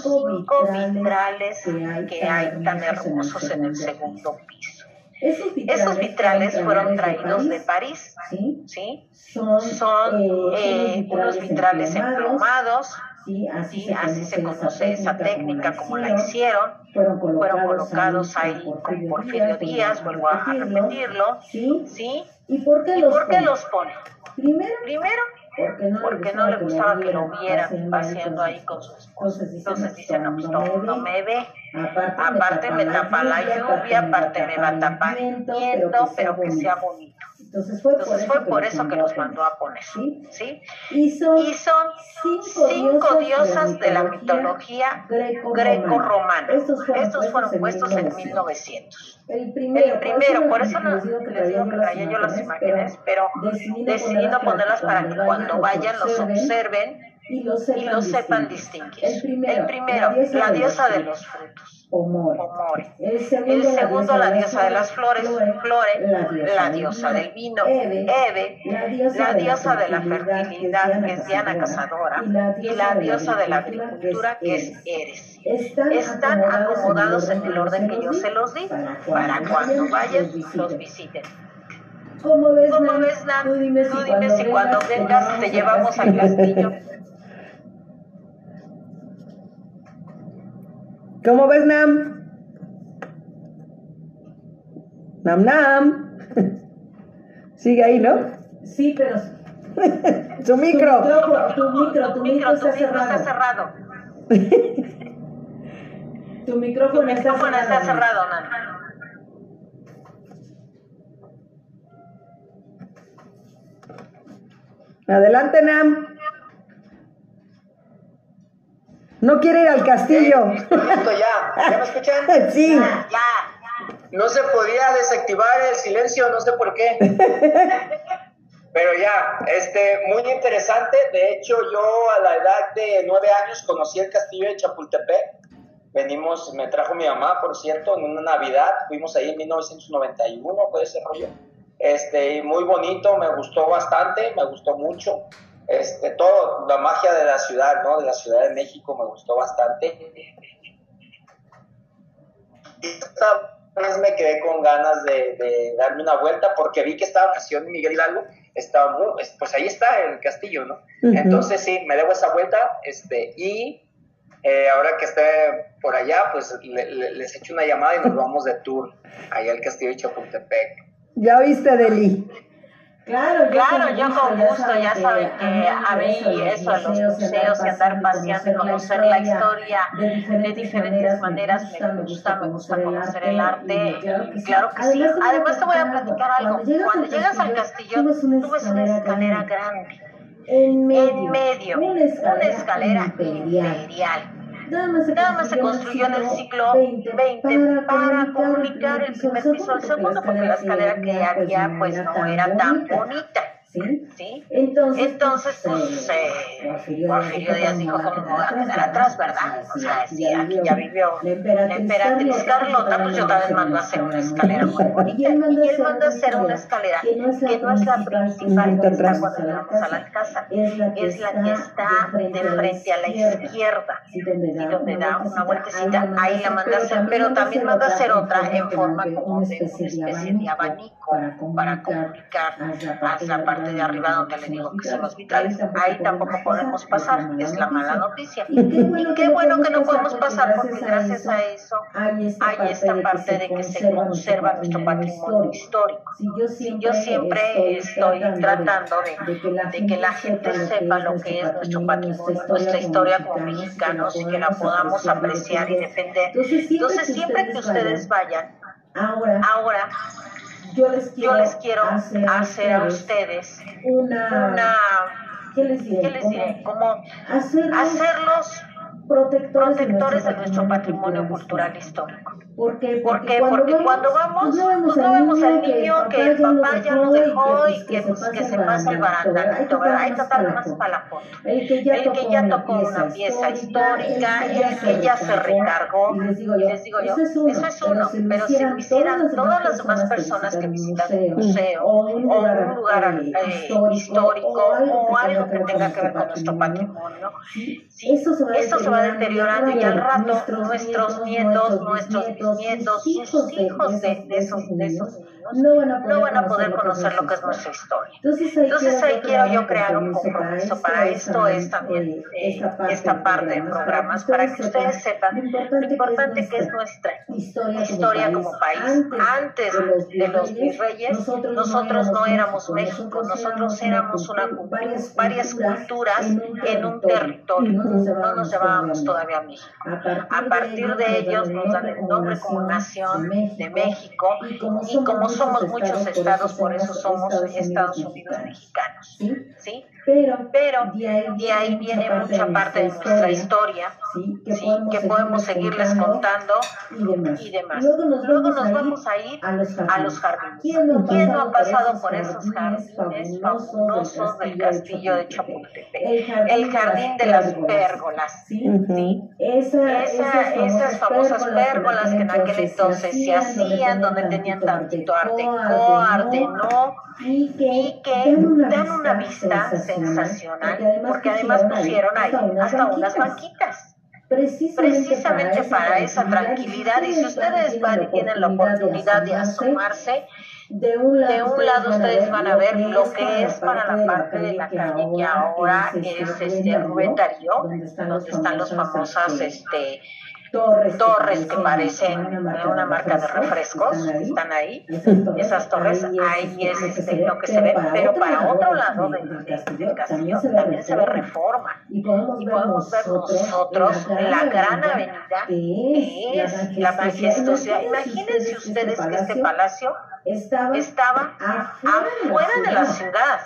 Speaker 5: cinco vitrales que hay tan hermosos en el segundo piso.
Speaker 3: Esos vitrales,
Speaker 5: Esos vitrales fueron traídos de París,
Speaker 3: ¿sí?
Speaker 5: ¿sí?
Speaker 3: Son,
Speaker 5: Son
Speaker 3: eh,
Speaker 5: eh, unos vitrales emplumados,
Speaker 3: ¿sí? Así,
Speaker 5: ¿sí?
Speaker 3: se
Speaker 5: Así se conoce esa técnica como la hicieron.
Speaker 3: Fueron colocados,
Speaker 5: ahí con Porfirio Díaz, vuelvo a repetirlo,
Speaker 3: ¿sí?
Speaker 5: ¿sí?
Speaker 3: ¿Y por qué
Speaker 5: ¿Y
Speaker 3: los
Speaker 5: por qué
Speaker 3: pone?
Speaker 5: los pone?
Speaker 3: Primero,
Speaker 5: Primero,
Speaker 3: porque no,
Speaker 5: porque no le gustaba que lo vieran paseando ahí con su esposa.
Speaker 3: Entonces dicen,
Speaker 5: no, pues no, no me ve.
Speaker 3: Aparte,
Speaker 5: Aparte me tapa la lluvia, aparte me va a tapar el viento, pero que sea bonito.
Speaker 3: Entonces fue
Speaker 5: Entonces
Speaker 3: por
Speaker 5: fue por eso que los mandó a poner.
Speaker 3: ¿Sí?
Speaker 5: ¿sí?
Speaker 3: Y son,
Speaker 5: Y son cinco diosas de la mitología greco-romana. Estos fueron puestos en 1900.
Speaker 3: El primero,
Speaker 5: El primero, por eso
Speaker 3: les digo que
Speaker 5: les digo que traía yo las imágenes, pero decidí no ponerlas para que cuando vayan los observen
Speaker 3: y lo
Speaker 5: y
Speaker 3: sepan,
Speaker 5: lo sepan
Speaker 3: distinguir.
Speaker 5: El primero, la diosa de los frutos,
Speaker 3: Omore.
Speaker 5: Omore.
Speaker 3: El segundo,
Speaker 5: El segundo, la diosa de las flores, Flore,
Speaker 3: la
Speaker 5: la diosa del vino,
Speaker 3: Eve,
Speaker 5: Eve,
Speaker 3: la diosa,
Speaker 5: la diosa de la fertilidad, que es Diana Cazadora, y la diosa de la agricultura, que es Eres.
Speaker 3: Están,
Speaker 5: Están acomodados en el orden que yo se los di, para cuando vayan los visiten.
Speaker 3: ¿Cómo ves,
Speaker 5: ¿Cómo
Speaker 3: Nan? Tú dime si
Speaker 5: cuando vengas te llevamos al castillo.
Speaker 2: ¿Cómo ves, Nam? Nam Nam. Sigue ahí, ¿no?
Speaker 3: Sí, pero
Speaker 2: Su micro.
Speaker 3: tu micro, tu micro, tu micro
Speaker 5: Micro, tu
Speaker 3: está
Speaker 5: micro está
Speaker 3: cerrado.
Speaker 5: cerrado.
Speaker 3: Tu micrófono,
Speaker 5: Tu micrófono está cerrado, Nan.
Speaker 2: Adelante, Nam. No quiere ir al castillo.
Speaker 4: Listo, listo, ya. ¿Ya me escuchan?
Speaker 2: Sí.
Speaker 5: Ya.
Speaker 4: No se podía desactivar el silencio, no sé por qué. Pero ya, este, muy interesante. De hecho, yo a la edad de nueve años conocí el castillo de Chapultepec. Venimos, me trajo mi mamá, por cierto, en una Navidad. Fuimos ahí en 1991, fue ese rollo. Este, muy bonito, me gustó bastante, me gustó mucho. Este, todo, la magia de la ciudad, ¿no? De la Ciudad de México me gustó bastante. Y esta vez me quedé con ganas de, de darme una vuelta porque vi que estaba Nación Miguel Hidalgo, estaba muy, pues ahí está el castillo, ¿no? Entonces sí, me debo esa vuelta, este, y eh, ahora que esté por allá, pues le- le- les echo una llamada y nos vamos de tour allá al castillo de Chapultepec.
Speaker 2: ¿Ya viste, Deli?
Speaker 3: Claro, yo
Speaker 5: Claro,
Speaker 3: con
Speaker 5: yo
Speaker 3: gusto,
Speaker 5: con gusto, ya saben que a mí eso de los museos y andar paseando y conocer la historia de diferentes maneras me gusta, me gusta conocer el arte y claro que sí. Además te voy a platicar algo, cuando llegas al castillo tú ves una escalera grande,
Speaker 3: En medio,
Speaker 5: en medio,
Speaker 3: una escalera,
Speaker 5: una escalera
Speaker 3: imperial.
Speaker 5: imperial.
Speaker 3: Nada más se,
Speaker 5: Nada más se construyó en el siglo XX para comunicar el primer piso. al segundo, porque la escalera que había pues no era tan bonita.
Speaker 3: ¿Sí?
Speaker 5: ¿Sí?
Speaker 3: Entonces,
Speaker 5: Entonces, pues, eh, Porfirio Díaz dijo, ¿cómo me voy a quedar atrás, verdad? O sea, sí, aquí ya vivió la emperatriz Carlota, pues yo también mando a hacer una escalera muy bonita. Y él manda a hacer una escalera que no es la principal que está cuando llegamos a la casa, es la que está de frente a la izquierda, y donde da una vueltecita, ahí la manda a hacer, pero también manda a hacer otra en forma como de una especie de abanico para comunicar a la parte de arriba donde le digo que son los vitrales. Ahí tampoco podemos pasar, es la mala noticia. Y qué bueno que no podemos pasar porque gracias a eso
Speaker 3: hay esta
Speaker 5: parte de que se conserva nuestro patrimonio histórico.
Speaker 3: Yo
Speaker 5: siempre estoy tratando de, de que la gente sepa lo que es nuestro patrimonio, nuestra historia como mexicanos y que la podamos apreciar y defender. Entonces, siempre que ustedes vayan, ahora yo les quiero,
Speaker 3: yo les quiero hacer, a ustedes
Speaker 5: una,
Speaker 3: una
Speaker 5: ¿qué les diré?
Speaker 3: ¿qué les diré?
Speaker 5: Como
Speaker 3: hacerlos,
Speaker 5: hacerlos
Speaker 3: protectores, protectores de nuestro patrimonio cultural histórico.
Speaker 5: ¿Por qué?
Speaker 3: Porque, porque, cuando, vamos, no vemos, no vemos al niño que el papá ya lo dejó y que, pues, que se pasa el barandanito, ¿verdad? Hay que estar más para la foto.
Speaker 5: El que ya,
Speaker 3: el que ya tocó una pieza histórica, el que ya se recargó.
Speaker 5: Y les digo yo,
Speaker 3: eso es uno, pero si lo hicieran todas las demás personas que visitan un museo o un lugar eh, histórico o algo que tenga que ver con nuestro patrimonio, eso se va deteriorando y al rato nuestros nietos, nuestros nietos, sus hijos de, de, esos, de esos no van a poder, no van a poder conocer lo que es nuestra historia.
Speaker 5: Entonces ahí,
Speaker 3: Entonces, ahí quiero yo crear un compromiso para esto, es también eh, esta parte de programas, para que ustedes sepan lo importante que es nuestra historia como país. Antes de los virreyes, nosotros no éramos México, nosotros éramos una varias culturas en un territorio, no nos llamábamos todavía México. A partir de ellos nos dan el nombre como nación de México y como somos muchos estados, por eso somos Estados Unidos mexicanos. ¿sí?
Speaker 5: Pero,
Speaker 3: Pero de ahí, viene mucha parte de nuestra historia, ¿sí? que, podemos, que podemos seguirles contando y demás.
Speaker 5: Luego nos,
Speaker 3: Luego nos vamos a ir a los jardines.
Speaker 5: ¿Quién no,
Speaker 3: ¿Quién no ha pasado por esos jardines fabulosos del castillo de Chapultepec? El jardín de las pérgolas.
Speaker 5: ¿sí? Esa,
Speaker 3: Esa, esas famosas pérgolas que en aquel entonces se hacían, donde tenían tantito arte arte no,
Speaker 5: y que,
Speaker 3: dan una vista sensacional, porque además pusieron ahí hasta unas banquitas. Precisamente para esa tranquilidad, y si ustedes van y tienen la oportunidad de asomarse, de un lado, ustedes van a ver lo que es para la parte de la calle que ahora es este Rubén Darío, donde están los famosas este
Speaker 5: torres,
Speaker 3: torres que parecen una marca de refrescos, están ahí, esas torres, ahí es este, lo que se ve, pero para otro lado del, castillo también se ve reforma.
Speaker 5: Y podemos ver nosotros
Speaker 3: la gran avenida que es la majestuosidad. Imagínense ustedes que este palacio estaba afuera de la ciudad.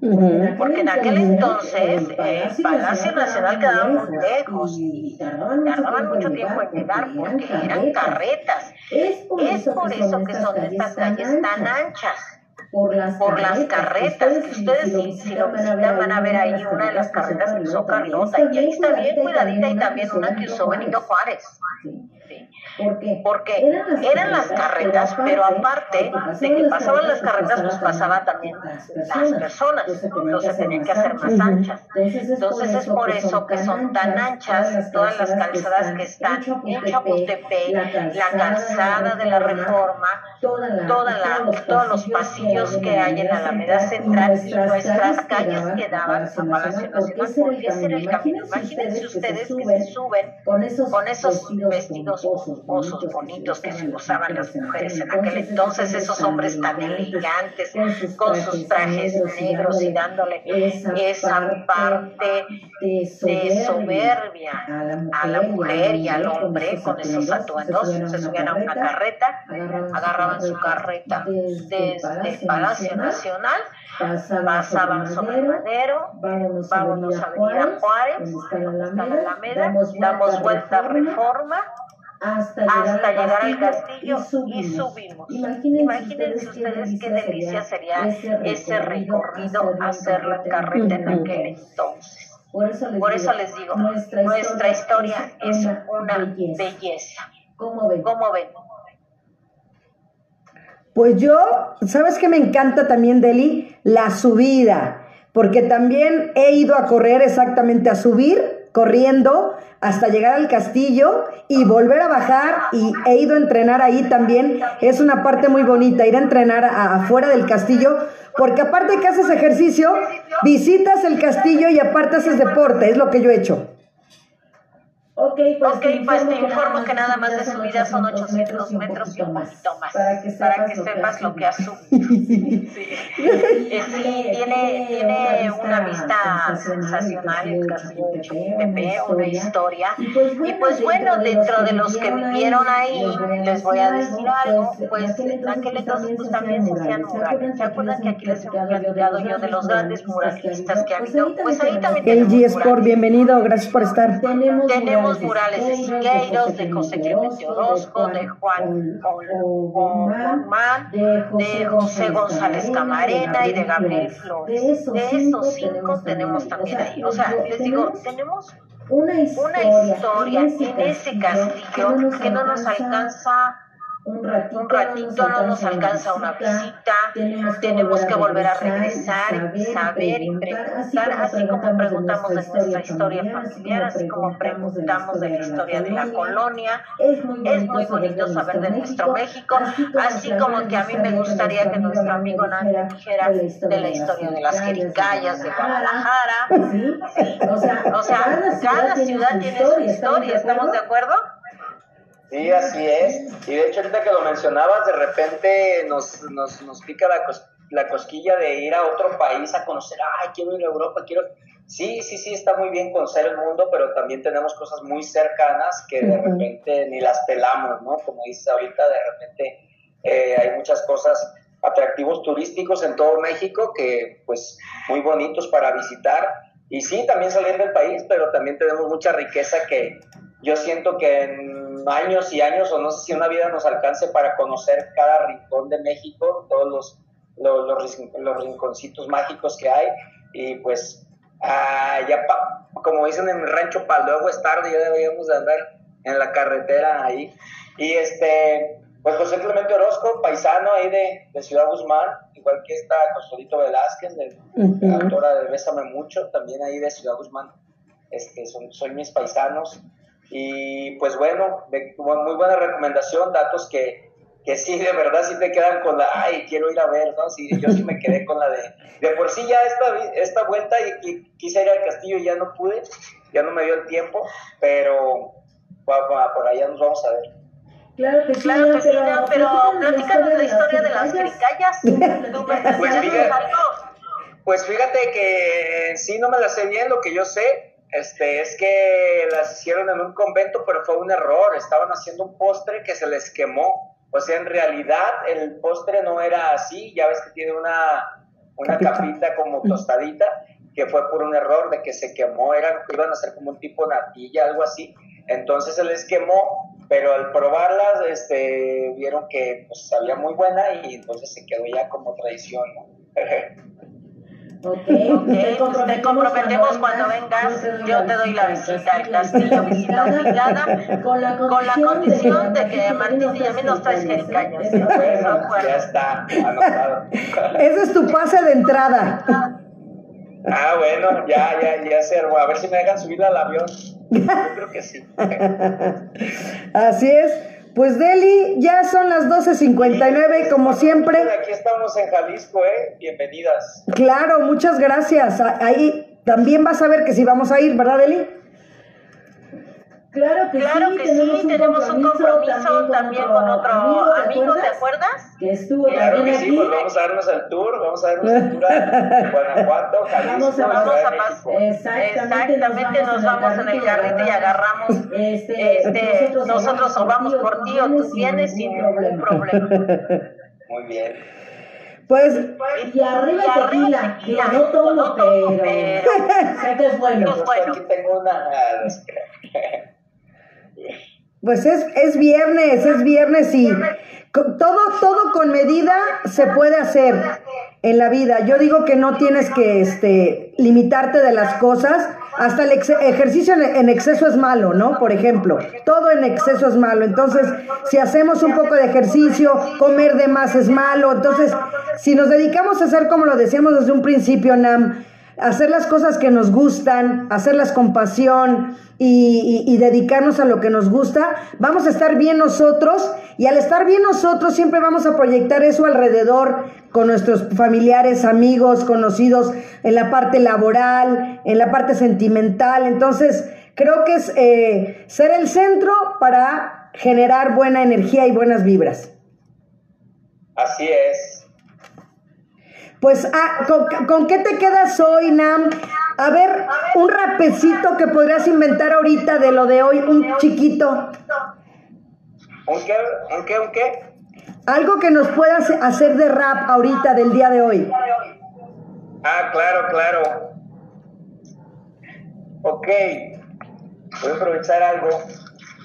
Speaker 3: Porque en aquel entonces el Palacio Nacional quedaba muy lejos, tardaban mucho tiempo en llegar porque eran carretas. Es por eso que son estas calles tan anchas.
Speaker 5: por las,
Speaker 3: por las carretas, que ustedes si, si lo visitan van a ver ahí una de las carretas que usó Carlota, y ahí está bien cuidadita, y también una que usó Benito Juárez. Porque eran las carretas, pero aparte de que pasaban las carretas, pues pasaban también las personas, entonces tenían que hacer más anchas. Entonces es por eso que son tan anchas todas las calzadas que están en Chapultepec, la calzada de la Reforma, toda la, todos los pasillos que hay en la Alameda Central y nuestras calles que daban a Palacio Nacional. Podría ser el camino. Imagínense ustedes que se suben con esos vestidos osos bonitos que se usaban las mujeres en aquel entonces, esos hombres tan elegantes, con sus trajes negros y dándole esa parte de soberbia a la mujer y al hombre con esos atuendos. Se subían a una carreta, agarraban su carreta desde el Palacio Nacional pasaban sobre Madero, vámonos a Avenida Juárez, está la Alameda, damos vuelta a Reforma,
Speaker 5: hasta llegar,
Speaker 3: al castillo, y subimos. Imagínense, ustedes qué delicia sería ese recorrido, hacer la carreta en aquel entonces.
Speaker 5: Por
Speaker 3: eso les, digo, nuestra, historia, es una belleza.
Speaker 5: ¿Cómo ven?
Speaker 3: ¿Cómo ven?
Speaker 2: Pues yo, ¿sabes qué me encanta también, Deli? La subida, porque también he ido a correr exactamente a subir, corriendo hasta llegar al castillo y volver a bajar y he ido a entrenar ahí también. Es una parte muy bonita, ir a entrenar afuera del castillo, porque aparte que haces ejercicio, visitas el castillo y aparte haces deporte, es lo que yo he hecho.
Speaker 5: Ok, pues,
Speaker 3: okay, pues te informo que nada más de subida son 800 metros y un poquito más. Para que sepas, lo que asume. sí. sí. Tiene, tiene una vista sensacional de Pepe, una historia. Y pues, pues bueno, dentro de los que vivieron ahí, les voy a decir algo, pues en aquel entonces pues también se hacían murales. ¿Se acuerdan que aquí les he platicado yo de los grandes muralistas que ha habido? Pues ahí también
Speaker 2: El Sport, bienvenido, gracias por estar.
Speaker 3: Tenemos murales de Siqueiros, de José Clemente Orozco, de Juan Guzmán, de José González Camarena y de Gabriel Flores. De esos cinco tenemos también ahí. O sea, les digo, tenemos una historia en ese castillo que no nos alcanza un ratito, no nos alcanza una visita, tenemos que volver a regresar y saber y preguntar, así como preguntamos de nuestra historia familiar, así como preguntamos de la historia de la colonia. Es muy bonito saber de nuestro México, así como que a mí me gustaría que nuestro amigo Nani dijera de la historia de las jericayas de Guadalajara. O sea, cada ciudad tiene su historia, ¿estamos de acuerdo?
Speaker 4: Sí, así es. Y de hecho, ahorita que lo mencionabas, de repente nos, nos, nos pica la, la cosquilla de ir a otro país a conocer, ay, quiero ir a Europa, quiero... Sí, sí, sí, está muy bien conocer el mundo, pero también tenemos cosas muy cercanas que de repente ni las pelamos, ¿no? Como dices ahorita, de repente eh, hay muchas cosas, atractivos turísticos en todo México que, pues, muy bonitos para visitar. Y sí, también salir del país, pero también tenemos mucha riqueza que yo siento que en años y años, o no sé si una vida nos alcance para conocer cada rincón de México, todos los, los, los, rinconcitos mágicos que hay. Y pues, ah, ya como dicen en mi rancho, para luego es tarde, ya deberíamos de andar en la carretera ahí. Y este, pues José Clemente Orozco, paisano ahí de, de Ciudad Guzmán, igual que está Consolito Velázquez, de, la autora de Bésame Mucho, también ahí de Ciudad Guzmán. Este, son, son mis paisanos. Y pues bueno, muy buena recomendación, datos que, que sí, de verdad sí te quedan con la, ay, quiero ir a ver, ¿no? Sí, yo sí me quedé con la de, de por sí ya esta, esta vuelta y, quise ir al castillo y ya no pude, ya no me dio el tiempo, pero por allá nos vamos a ver.
Speaker 3: Claro que sí, claro que sí pero platícanos la historia de las jericayas.
Speaker 4: pues, fíjate, pues fíjate que sí, no me la sé bien, lo que yo sé este, es que las hicieron en un convento, pero fue un error. Estaban haciendo un postre que se les quemó. O sea, en realidad el postre no era así. Ya ves que tiene una, una capita. como tostadita, que fue por un error de que se quemó. Eran, iban a ser como un tipo natilla, algo así. Entonces se les quemó, pero al probarlas, este, vieron que pues, sabía muy buena y entonces se quedó ya como tradición, ¿no?
Speaker 3: Okay. okay. Te, comprometemos cuando, vengas, yo te doy la visita al castillo, visita obligada, con la, con la condición de que Martín y a mí nos traes jericañas.
Speaker 4: Ya está, anotado.
Speaker 2: Ese es tu pase de entrada.
Speaker 4: Ah, bueno, ya, ya, ya sé. A ver si me dejan subir al avión. Yo creo que sí.
Speaker 2: Así es. Pues Deli, ya son las 12.59 como siempre.
Speaker 4: Aquí estamos en Jalisco, ¿eh? Bienvenidas.
Speaker 2: Claro, muchas gracias. Ahí también vas a ver que sí vamos a ir, ¿verdad Deli?
Speaker 3: Claro que claro sí, que tenemos, sí, un tenemos un compromiso también con otro, amigo, ¿te acuerdas?
Speaker 4: Que estuvo claro que sí, pues vamos a darnos el tour, vamos a darnos el tour a Guanajuato, Jalisco, vamos a, pasar.
Speaker 3: Exactamente, Exactamente, nos vamos en el carrito y agarramos, este, este nosotros, o vamos por ti o tú vienes sin ningún problema.
Speaker 4: Muy bien.
Speaker 2: Pues,
Speaker 3: y arriba y tequila, mira, no tomo, pero, sé que es bueno.
Speaker 4: Aquí tengo una...
Speaker 2: Pues es, es viernes, es viernes y todo, todo con medida se puede hacer en la vida. Yo digo que no tienes que este, limitarte de las cosas. Hasta el ejercicio en exceso es malo, ¿no? Por ejemplo, todo en exceso es malo. Entonces, si hacemos un poco de ejercicio, comer de más es malo. Entonces, si nos dedicamos a hacer como lo decíamos desde un principio, Nam, hacer las cosas que nos gustan, hacerlas con pasión y, dedicarnos a lo que nos gusta, vamos a estar bien nosotros y al estar bien nosotros siempre vamos a proyectar eso alrededor con nuestros familiares, amigos, conocidos, en la parte laboral, en la parte sentimental. Entonces, creo que es eh, ser el centro para generar buena energía y buenas vibras.
Speaker 4: Así es.
Speaker 2: Pues, ah, ¿con, qué te quedas hoy, Nam? A ver, un rapecito que podrías inventar ahorita de lo de hoy, un chiquito.
Speaker 4: ¿Un qué? ¿Un qué? ¿Un qué?
Speaker 2: Algo que nos puedas hacer de rap ahorita del día de hoy.
Speaker 4: Ah, claro, claro. Ok. Voy a aprovechar algo.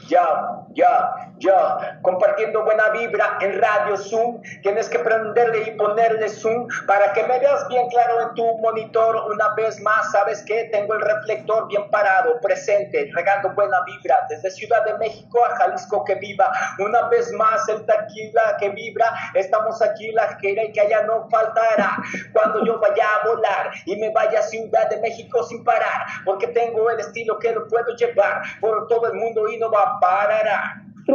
Speaker 4: Ya, ya, ya, compartiendo buena vibra en Radio Zoom. Tienes que prenderle y ponerle Zoom para que me veas bien claro en tu monitor. Una vez más, ¿sabes que Tengo el reflector bien parado, presente, regando buena vibra. Desde Ciudad de México a Jalisco que viva. Una vez más, el taquila que vibra. Estamos aquí, la que y que allá no faltará. Cuando yo vaya a volar y me vaya a Ciudad de México sin parar. Porque tengo el estilo que lo puedo llevar por todo el mundo y no va Barará.